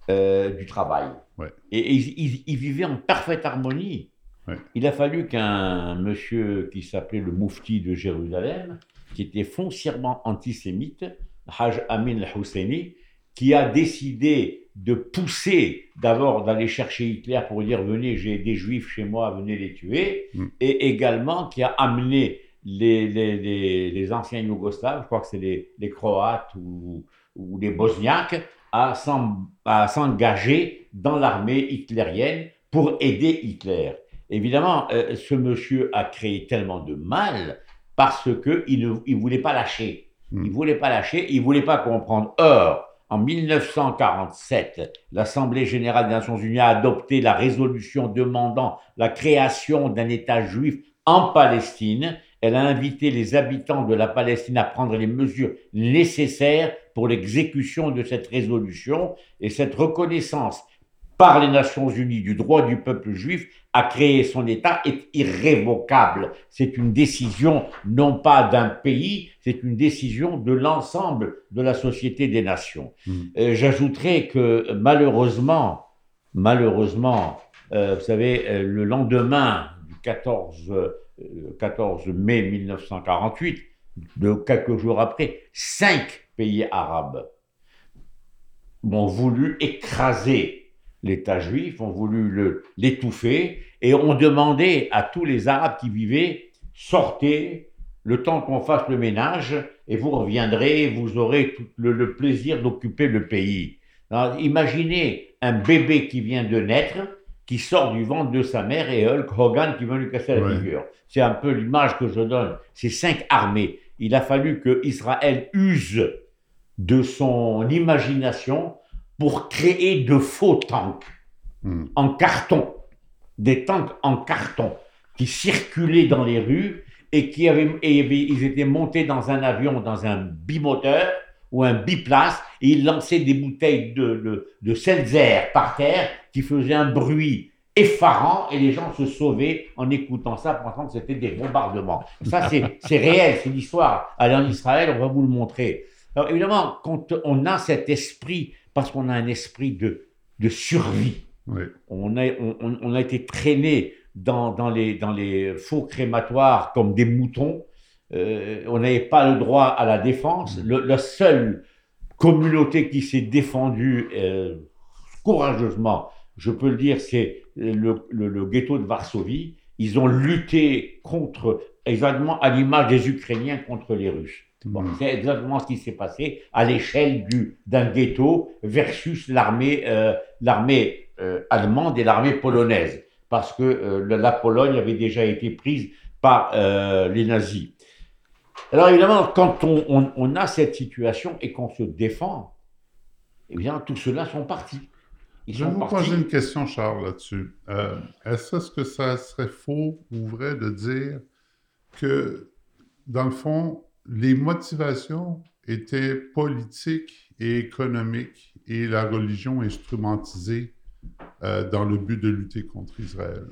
Speaker 3: euh, du travail.
Speaker 2: Ouais.
Speaker 3: Et, et ils, ils- vivaient en parfaite harmonie.
Speaker 2: Ouais.
Speaker 3: Il a fallu qu'un monsieur qui s'appelait le Moufti de Jérusalem, qui était foncièrement antisémite, Haj Amin al-Husseini, qui a décidé de pousser d'abord d'aller chercher Hitler pour dire venez, j'ai des juifs chez moi, venez les tuer,
Speaker 2: Mm.
Speaker 3: et également qui a amené les, les, les, les anciens Yougoslaves, je crois que c'est les, les Croates ou, ou les Bosniaques, à s'en- à s'engager dans l'armée hitlérienne pour aider Hitler. Évidemment, euh, ce monsieur a créé tellement de mal parce qu'il ne il voulait pas lâcher.
Speaker 2: Mm.
Speaker 3: Il voulait pas lâcher, il voulait pas comprendre. Or, en 1947, l'Assemblée générale des Nations unies a adopté la résolution demandant la création d'un État juif en Palestine. Elle a invité les habitants de la Palestine à prendre les mesures nécessaires pour l'exécution de cette résolution et cette reconnaissance par les Nations Unies du droit du peuple juif à créer son État est irrévocable. C'est une décision non pas d'un pays, c'est une décision de l'ensemble de la société des nations.
Speaker 2: Mhm.
Speaker 3: Euh, J'ajouterai que malheureusement, malheureusement, euh, vous savez, euh, le lendemain du 14, euh, 14 mai 1948, de quelques jours après, cinq pays arabes ont voulu écraser l'État juif, ont voulu l'étouffer et ont demandé à tous les Arabes qui vivaient sortez le temps qu'on fasse le ménage et vous reviendrez, vous aurez tout le, le plaisir d'occuper le pays. Alors, imaginez un bébé qui vient de naître, qui sort du ventre de sa mère et Hulk Hogan qui vient lui casser la
Speaker 2: Ouais.
Speaker 3: figure. C'est un peu l'image que je donne. Ces cinq armées. Il a fallu que Israël use de son imagination pour créer de faux tanks
Speaker 2: Hmm.
Speaker 3: en carton, des tanks en carton qui circulaient dans les rues et qui avaient, et ils étaient montés dans un avion, dans un bimoteur ou un biplace, et ils lançaient des bouteilles de, de, de seltzer par terre qui faisaient un bruit effarant et les gens se sauvaient en écoutant ça, pensant que c'était des bombardements. Ça, c'est c'est réel, c'est l'histoire. Allez en Israël, on va vous le montrer. Alors évidemment, quand on a cet esprit, parce qu'on a un esprit de, de survie,
Speaker 2: Oui.
Speaker 3: on a, on, on- on a été traîné dans, dans, les, dans les faux crématoires comme des moutons. Euh, on n'avait pas le droit à la défense. Le- la seule communauté qui s'est défendue euh, courageusement, je peux le dire, c'est le, le- le ghetto de Varsovie. Ils ont lutté contre, exactement à l'image des Ukrainiens contre les Russes. Bon,
Speaker 2: Hmm.
Speaker 3: c'est exactement ce qui s'est passé à l'échelle du d'un ghetto versus l'armée euh, l'armée euh, allemande et l'armée polonaise, parce que euh, la, Pologne avait déjà été prise par les nazis. Alors évidemment, quand on, on- on a cette situation et qu'on se défend, eh bien, tous ceux-là sont partis.
Speaker 2: Ils Je vais vous poser une question, Charles, là-dessus. Est-ce que ça serait faux ou vrai de dire que, dans le fond, les motivations étaient politiques et économiques et la religion instrumentisée euh, dans le but de lutter contre Israël?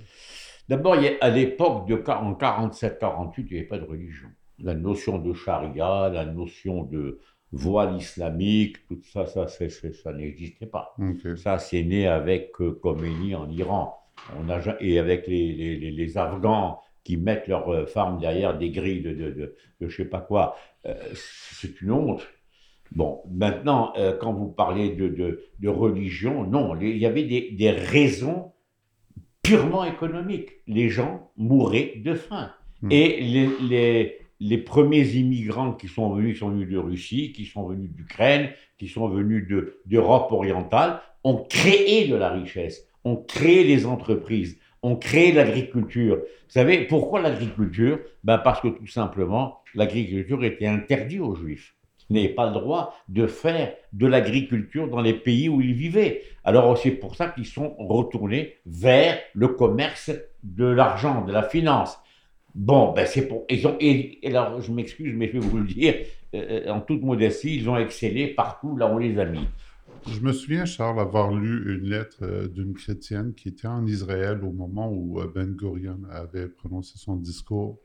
Speaker 3: D'abord, à l'époque, de, en 47-48, il n'y avait pas de religion. La notion de charia, la notion de voile islamique, tout ça, ça, ça n'existait pas. Ça, c'est né avec euh, Khomeini en Iran. On a, et avec les, les, les, Afghans qui mettent leurs euh, femmes derrière des grilles de, de, de, je sais pas quoi. Euh, c'est une honte. Bon, maintenant, quand vous parlez de, de religion, non, il y avait des, des, raisons purement économiques. Les gens mouraient de faim. Hmm. Et les, les premiers immigrants qui sont venus, qui sont venus de Russie, qui sont venus d'Ukraine, qui sont venus d'Europe orientale, ont créé de la richesse, ont créé des entreprises, ont créé l'agriculture. Vous savez, pourquoi l'agriculture? Ben Parce que tout simplement, l'agriculture était interdite aux Juifs. Ils n'avaient pas le droit de faire de l'agriculture dans les pays où ils vivaient. Alors c'est pour ça qu'ils sont retournés vers le commerce de l'argent, de la finance. Bon, ben c'est pour. Ils ont, et, alors, je m'excuse, mais je vais vous le dire, euh, en toute modestie, ils ont excellé partout là où on les a mis.
Speaker 2: Je me souviens, Charles, avoir lu une lettre euh, d'une chrétienne qui était en Israël au moment où euh, Ben Gurion avait prononcé son discours.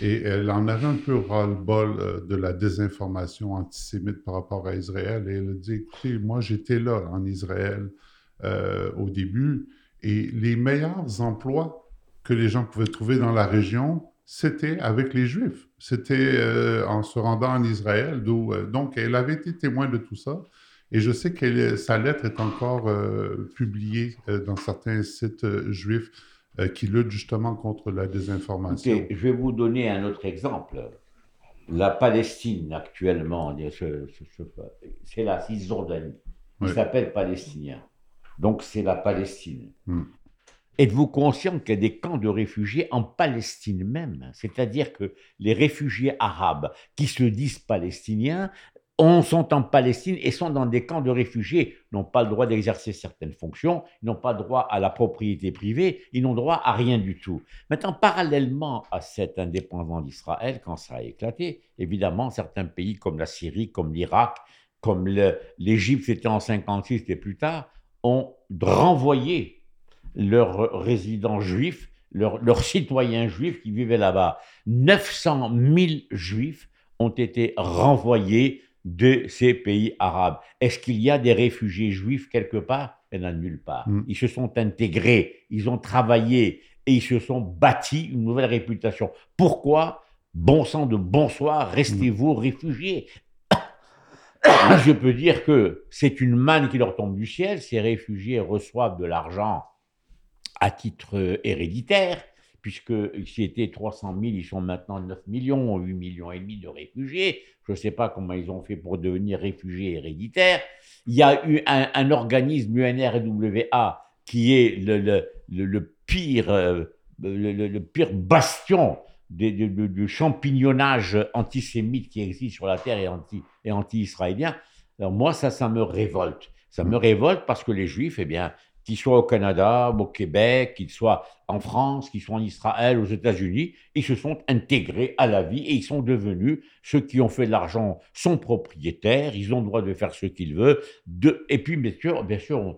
Speaker 2: Et elle en avait un peu ras-le-bol de la désinformation antisémite par rapport à Israël. Et elle a dit, écoutez, moi j'étais là en Israël au début, et les meilleurs emplois que les gens pouvaient trouver dans la région, c'était avec les Juifs. C'était euh, en se rendant en Israël. Euh, donc, elle avait été témoin de tout ça. Et je sais que sa lettre est encore euh, publiée dans certains sites juifs qui luttent justement contre la désinformation.
Speaker 3: je vais vous donner un autre exemple. La Palestine, actuellement, c'est la Cisjordanie. Il s'appelle palestinien. Donc, c'est la Palestine. Hmm. Êtes-vous conscient qu'il y a des camps de réfugiés en Palestine même? C'est-à-dire que les réfugiés arabes qui se disent palestiniens sont en Palestine et sont dans des camps de réfugiés, n'ont pas le droit d'exercer certaines fonctions, n'ont pas le droit à la propriété privée, ils n'ont droit à rien du tout. Maintenant, parallèlement à cette indépendance d'Israël, quand ça a éclaté, évidemment, certains pays comme la Syrie, comme l'Irak, comme l'Égypte, c'était en 56 et plus tard, ont renvoyé leurs résidents juifs, leurs, citoyens juifs qui vivaient là-bas. 900 000 juifs ont été renvoyés de ces pays arabes. Est-ce qu'il y a des réfugiés juifs quelque part? Il n'y en a nulle part. Mm. Ils se sont intégrés, ils ont travaillé et ils se sont bâtis une nouvelle réputation. Pourquoi? Bon sang de bonsoir, restez-vous mm. réfugiés. [coughs] Je peux dire que c'est une manne qui leur tombe du ciel. Ces réfugiés reçoivent de l'argent à titre euh, héréditaire, puisque s'il était 300 000, ils sont maintenant 9 millions, 8 millions et demi de réfugiés. Je ne sais pas comment ils ont fait pour devenir réfugiés héréditaires. Il y a eu un, organisme UNRWA qui est le, pire, euh, le, pire bastion du champignonnage antisémite qui existe sur la terre et, anti, et anti-israélien. Alors moi, ça, ça me révolte. Ça me révolte parce que les Juifs, eh bien, qu'ils soient au Canada, au Québec, qu'ils soient en France, qu'ils soient en Israël, aux États-Unis, ils se sont intégrés à la vie et ils sont devenus ceux qui ont fait de l'argent sont propriétaires, ils ont le droit de faire ce qu'ils veulent. De, et puis, bien sûr, bien sûr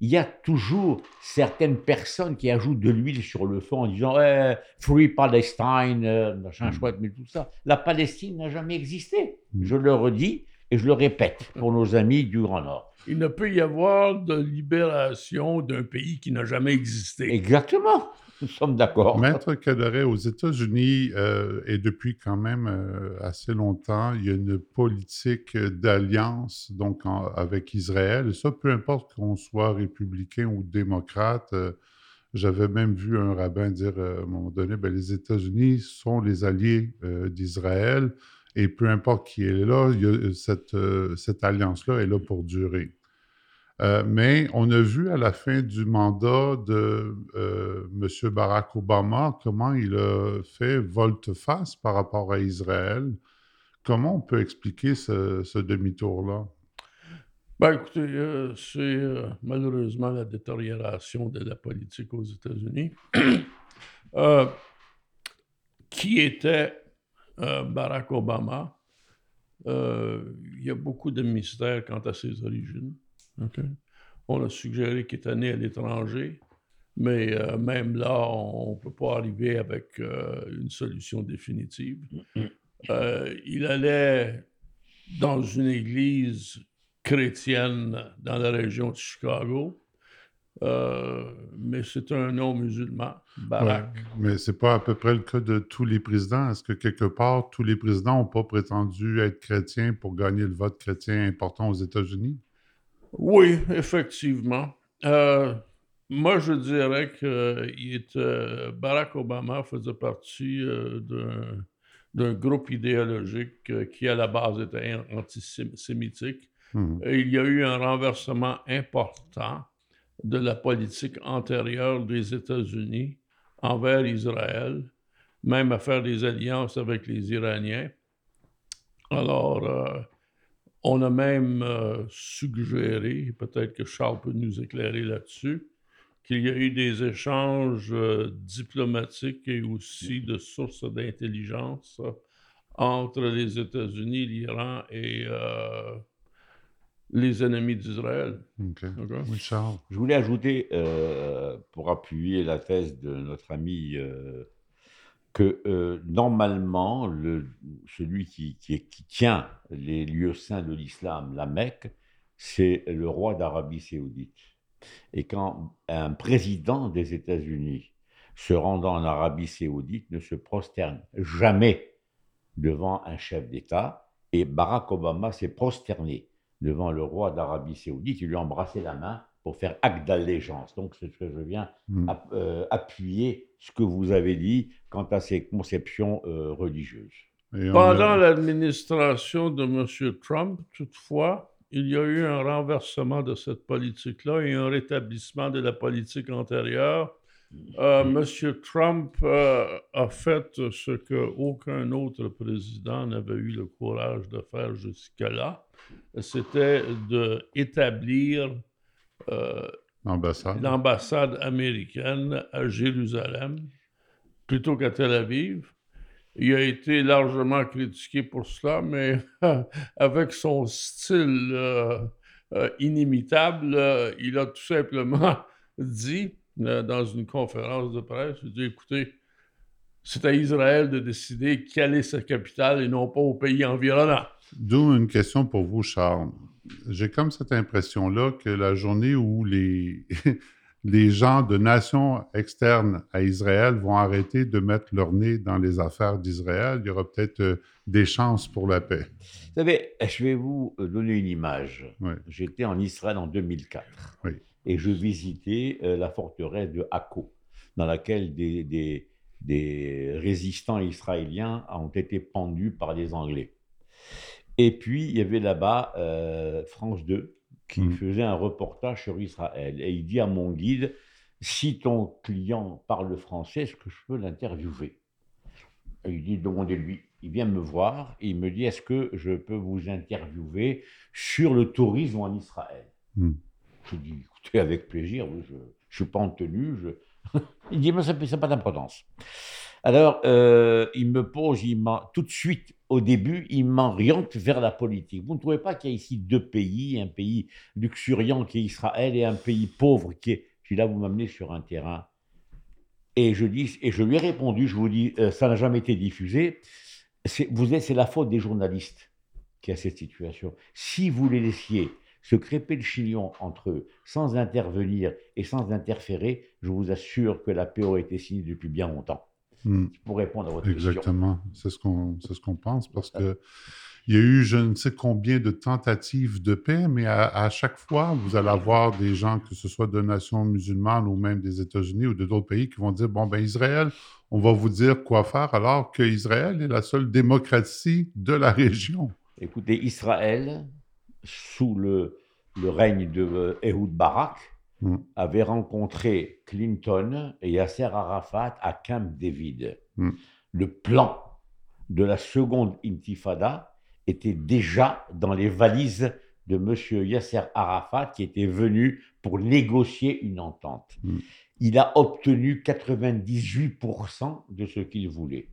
Speaker 3: il y a toujours certaines personnes qui ajoutent de l'huile sur le feu en disant eh, Free Palestine, euh, machin hmm. chouette, mais tout ça. La Palestine n'a jamais existé. Hmm. Je le redis et je le répète pour nos amis du Grand Nord
Speaker 4: il ne peut y avoir de libération d'un pays qui n'a jamais existé.
Speaker 3: Exactement. Nous sommes d'accord.
Speaker 2: Maître Caderet, aux États-Unis, euh, et depuis quand même euh, assez longtemps, il y a une politique d'alliance donc avec Israël. Et ça, peu importe qu'on soit républicain ou démocrate. Euh, j'avais même vu un rabbin dire à un moment donné, ben, les États-Unis sont les alliés d'Israël. Et peu importe qui est là, cette, cette alliance-là est là pour durer. Euh, mais on a vu à la fin du mandat de euh, M. Barack Obama comment il a fait volte-face par rapport à Israël. Comment on peut expliquer ce, demi-tour-là?
Speaker 4: Ben, écoutez, euh, c'est euh, malheureusement la détérioration de la politique aux États-Unis. [clears throat] Euh, qui était Barack Obama? Il y a beaucoup de mystères quant à ses origines. On a suggéré qu'il était né à l'étranger, mais même là, on ne peut pas arriver avec une solution définitive. il allait dans une église chrétienne dans la région de Chicago. Euh, mais c'est un nom musulman, Barack.
Speaker 2: mais ce n'est pas à peu près le cas de tous les présidents. Est-ce que quelque part, tous les présidents n'ont pas prétendu être chrétiens pour gagner le vote chrétien important aux États-Unis?
Speaker 4: Oui, effectivement. Euh, moi, je dirais que Barack Obama faisait partie euh, d'un groupe idéologique qui, à la base, était antisémitique Hmm. Il y a eu un renversement important de la politique antérieure des États-Unis envers Israël, même à faire des alliances avec les Iraniens. Alors, euh, on a même euh, suggéré, peut-être que Charles peut nous éclairer là-dessus, qu'il y a eu des échanges euh, diplomatiques et aussi de sources d'intelligence entre les États-Unis, l'Iran et les ennemis d'Israël.
Speaker 3: Je voulais ajouter, euh, pour appuyer la thèse de notre ami, euh, que euh, normalement, le, celui qui, qui, tient les lieux saints de l'islam, la Mecque, c'est le roi d'Arabie saoudite. Et quand un président des États-Unis se rendant en Arabie saoudite ne se prosterne jamais devant un chef d'État, et Barack Obama s'est prosterné devant le roi d'Arabie saoudite, il lui a embrassé la main pour faire acte d'allégeance. Donc, c'est ce que je viens hmm. euh, appuyer ce que vous avez dit quant à ces conceptions euh, religieuses.
Speaker 4: Pendant l'administration de M. Trump, toutefois, il y a eu un renversement de cette politique-là et un rétablissement de la politique antérieure. Euh, M. Trump a fait ce qu'aucun autre président n'avait eu le courage de faire jusque-là c'était d'établir euh, l'ambassade américaine à Jérusalem plutôt qu'à Tel Aviv. Il a été largement critiqué pour cela, mais [laughs] avec son style euh, euh, inimitable, il a tout simplement [laughs] dit dans une conférence de presse, il dit, écoutez, c'est à Israël de décider quelle est sa capitale et non pas au pays environnant.
Speaker 2: D'où une question pour vous, Charles. J'ai comme cette impression-là que la journée où les, [laughs] les gens de nations externes à Israël vont arrêter de mettre leur nez dans les affaires d'Israël, il y aura peut-être euh, des chances pour la paix.
Speaker 3: Vous savez, je vais vous euh, donner une image. J'étais en Israël en 2004 et je visitais euh, la forteresse de Akko, dans laquelle des, des, des résistants israéliens ont été pendus par les Anglais. Et puis, il y avait là-bas euh, France 2 qui mmh. faisait un reportage sur Israël. Et il dit à mon guide, si ton client parle français, est-ce que je peux l'interviewer? Il dit, demandez-lui. Il vient me voir et il me dit, est-ce que je peux vous interviewer sur le tourisme en Israël? Mmh. Je dis, écoutez, avec plaisir, je ne suis pas en tenue. Je... [laughs] il dit, mais ça n'a pas d'importance. Alors, euh, il me pose, il tout de suite, au début, il m'oriente vers la politique. Vous ne trouvez pas qu'il y a ici deux pays, un pays luxuriant qui est Israël et un pays pauvre qui est... Je là, vous m'amenez sur un terrain. Et je, dis, et je lui ai répondu, je vous dis, euh, ça n'a jamais été diffusé. C'est la faute des journalistes qui a cette situation. Si vous les laissiez se crêper le chignon entre eux sans intervenir et sans interférer, je vous assure que la paix aurait été signée depuis bien longtemps. Hmm. Pour répondre à votre
Speaker 2: question. Exactement. C'est ce qu'on ce qu'on pense parce que il y a eu je ne sais combien de tentatives de paix, mais à, chaque fois, vous allez avoir des gens, que ce soit de nations musulmanes ou même des États-Unis ou de d'autres pays, qui vont dire bon, ben Israël, on va vous dire quoi faire, alors que Israël est la seule démocratie de la région.
Speaker 3: Écoutez, Israël, sous le, le règne de euh, Ehud Barak, Mm. avait rencontré Clinton et Yasser Arafat à Camp David. Mm. Le plan de la seconde intifada était déjà dans les valises de M. Yasser Arafat qui était venu pour négocier une entente.
Speaker 2: Mm.
Speaker 3: Il a obtenu 98% de ce qu'il voulait.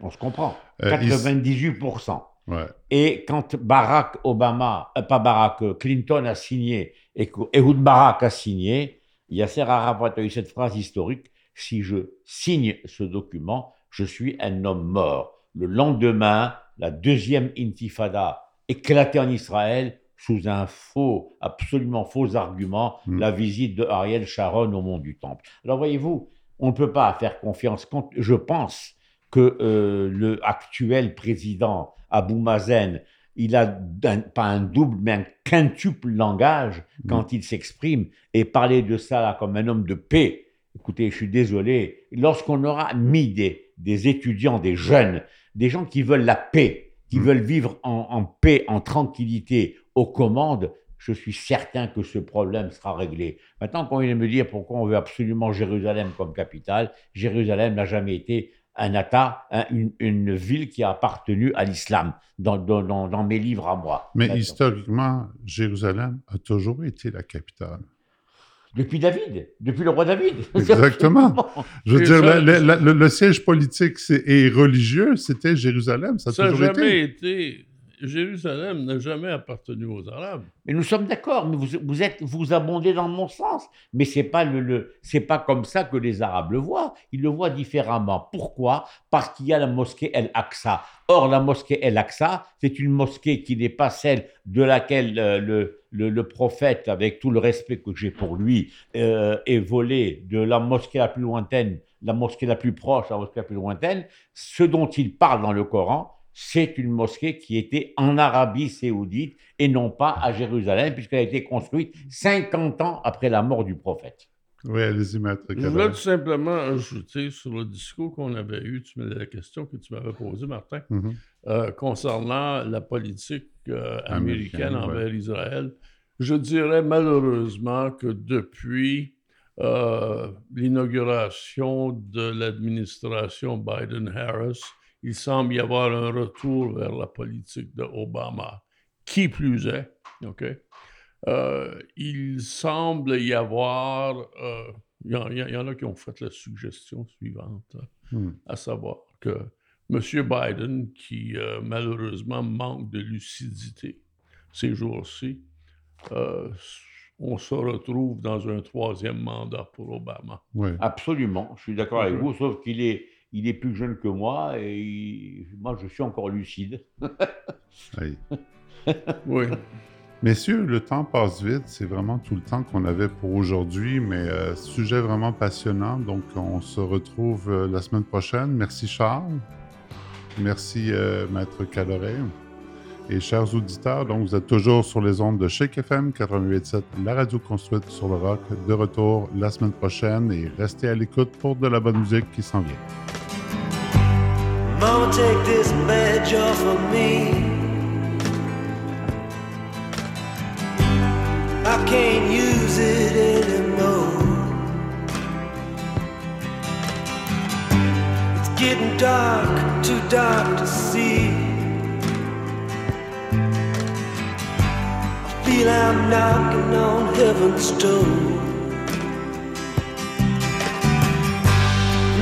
Speaker 3: On se comprend.
Speaker 2: Euh, il s-
Speaker 3: 98%.
Speaker 2: Ouais.
Speaker 3: Et quand Barack Obama, euh, pas Barack, euh, Clinton a signé et Ehud Barak a signé, Yasser Arafat a eu cette phrase historique si je signe ce document, je suis un homme mort. Le lendemain, la deuxième intifada éclatait en Israël sous un faux, absolument faux argument,
Speaker 2: Mm.
Speaker 3: la visite de Ariel Sharon au mont du Temple. Alors voyez-vous, on ne peut pas faire confiance. Quand, je pense que euh, le actuel président Abou Mazen, il a un- pas un double, mais un quintuple langage quand il s'exprime et parler de ça là, comme un homme de paix. Écoutez, je suis désolé. Lorsqu'on aura mis des, des étudiants, des jeunes, des gens qui veulent la paix, qui
Speaker 2: Mm.
Speaker 3: veulent vivre en, en paix, en tranquillité, aux commandes, je suis certain que ce problème sera réglé. Maintenant, quand il me dire pourquoi on veut absolument Jérusalem comme capitale, Jérusalem n'a jamais été un État, un- une, une ville qui a appartenu à l'islam, dans, dans, dans- mes livres à moi.
Speaker 2: Mais historiquement, Jérusalem a toujours été la capitale.
Speaker 3: Depuis David, depuis le roi David. [laughs]
Speaker 2: Exactement. Je veux dire,
Speaker 4: ça-
Speaker 2: le, le- le- le siège politique et religieux, c'était Jérusalem. Ça
Speaker 4: n'a
Speaker 2: toujours
Speaker 4: jamais
Speaker 2: été.
Speaker 4: été. Jérusalem n'a jamais appartenu aux Arabes.
Speaker 3: Mais nous sommes d'accord, mais vous, vous êtes, vous abondez dans mon sens. Mais c'est pas le, le- c'est pas comme ça que les Arabes le voient. Ils le voient différemment. Pourquoi? Parce qu'il y a la mosquée El Aqsa. Or, la mosquée El Aqsa, c'est une mosquée qui n'est pas celle de laquelle euh, le, le, le prophète, avec tout le respect que j'ai pour lui, euh, est volé de la mosquée la plus lointaine, la mosquée la plus proche, la mosquée la plus lointaine. Ce dont il parle dans le Coran, c'est une mosquée qui était en Arabie saoudite et non pas à Jérusalem, puisqu'elle a été construite 50 ans après la mort du prophète.
Speaker 2: Oui, allez-y, maître.
Speaker 4: Je voulais tout simplement ajouter sur le discours qu'on avait eu, tu me, la question que tu m'avais posée, Martin,
Speaker 2: Mhm.
Speaker 4: euh, concernant la politique euh, américaine
Speaker 2: Américaine,
Speaker 4: envers Israël. Je dirais malheureusement que depuis euh, l'inauguration de l'administration Biden-Harris, il semble y avoir un retour vers la politique de Obama. Qui plus est, OK? Euh, il semble y avoir, euh, il y, en- il y en a qui ont fait la suggestion suivante,
Speaker 2: Hmm.
Speaker 4: à savoir que M. Biden, qui euh, malheureusement manque de lucidité ces jours-ci, euh, on se retrouve dans un troisième mandat pour Obama.
Speaker 2: Ouais.
Speaker 3: Absolument, je suis d'accord avec vous, sauf qu'il est, il est plus jeune que moi et il- moi je suis encore lucide. [laughs] [laughs]
Speaker 4: Oui.
Speaker 2: Messieurs, le temps passe vite. C'est vraiment tout le temps qu'on avait pour aujourd'hui, mais euh, sujet vraiment passionnant. Donc, on se retrouve euh, la semaine prochaine. Merci Charles. Merci euh, Maître Caloret. Et chers auditeurs, donc vous êtes toujours sur les ondes de Shake FM 88.7, la radio construite sur le rock. De retour la semaine prochaine et restez à l'écoute pour de la bonne musique qui s'en vient.
Speaker 10: Take this badge off of me. I can't use it anymore. It's getting dark, too dark to see. I feel I'm knocking on heaven's door.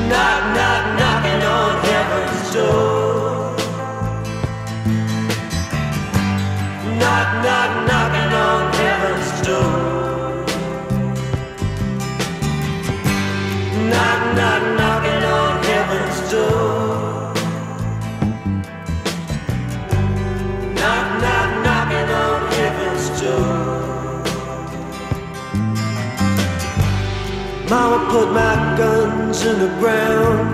Speaker 10: Knock, knock, knocking on heaven's Knock, knock, knocking on heaven's door. Knock, knock, knocking on heaven's door. Knock, knock, knocking on heaven's door. Mama put my guns in the ground.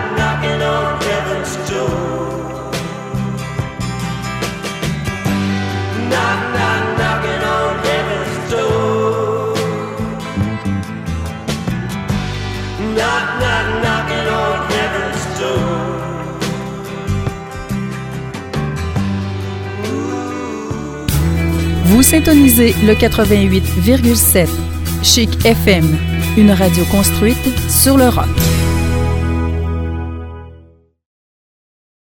Speaker 7: Vous syntonisez le 88,7 Chic FM, une radio construite sur le rock.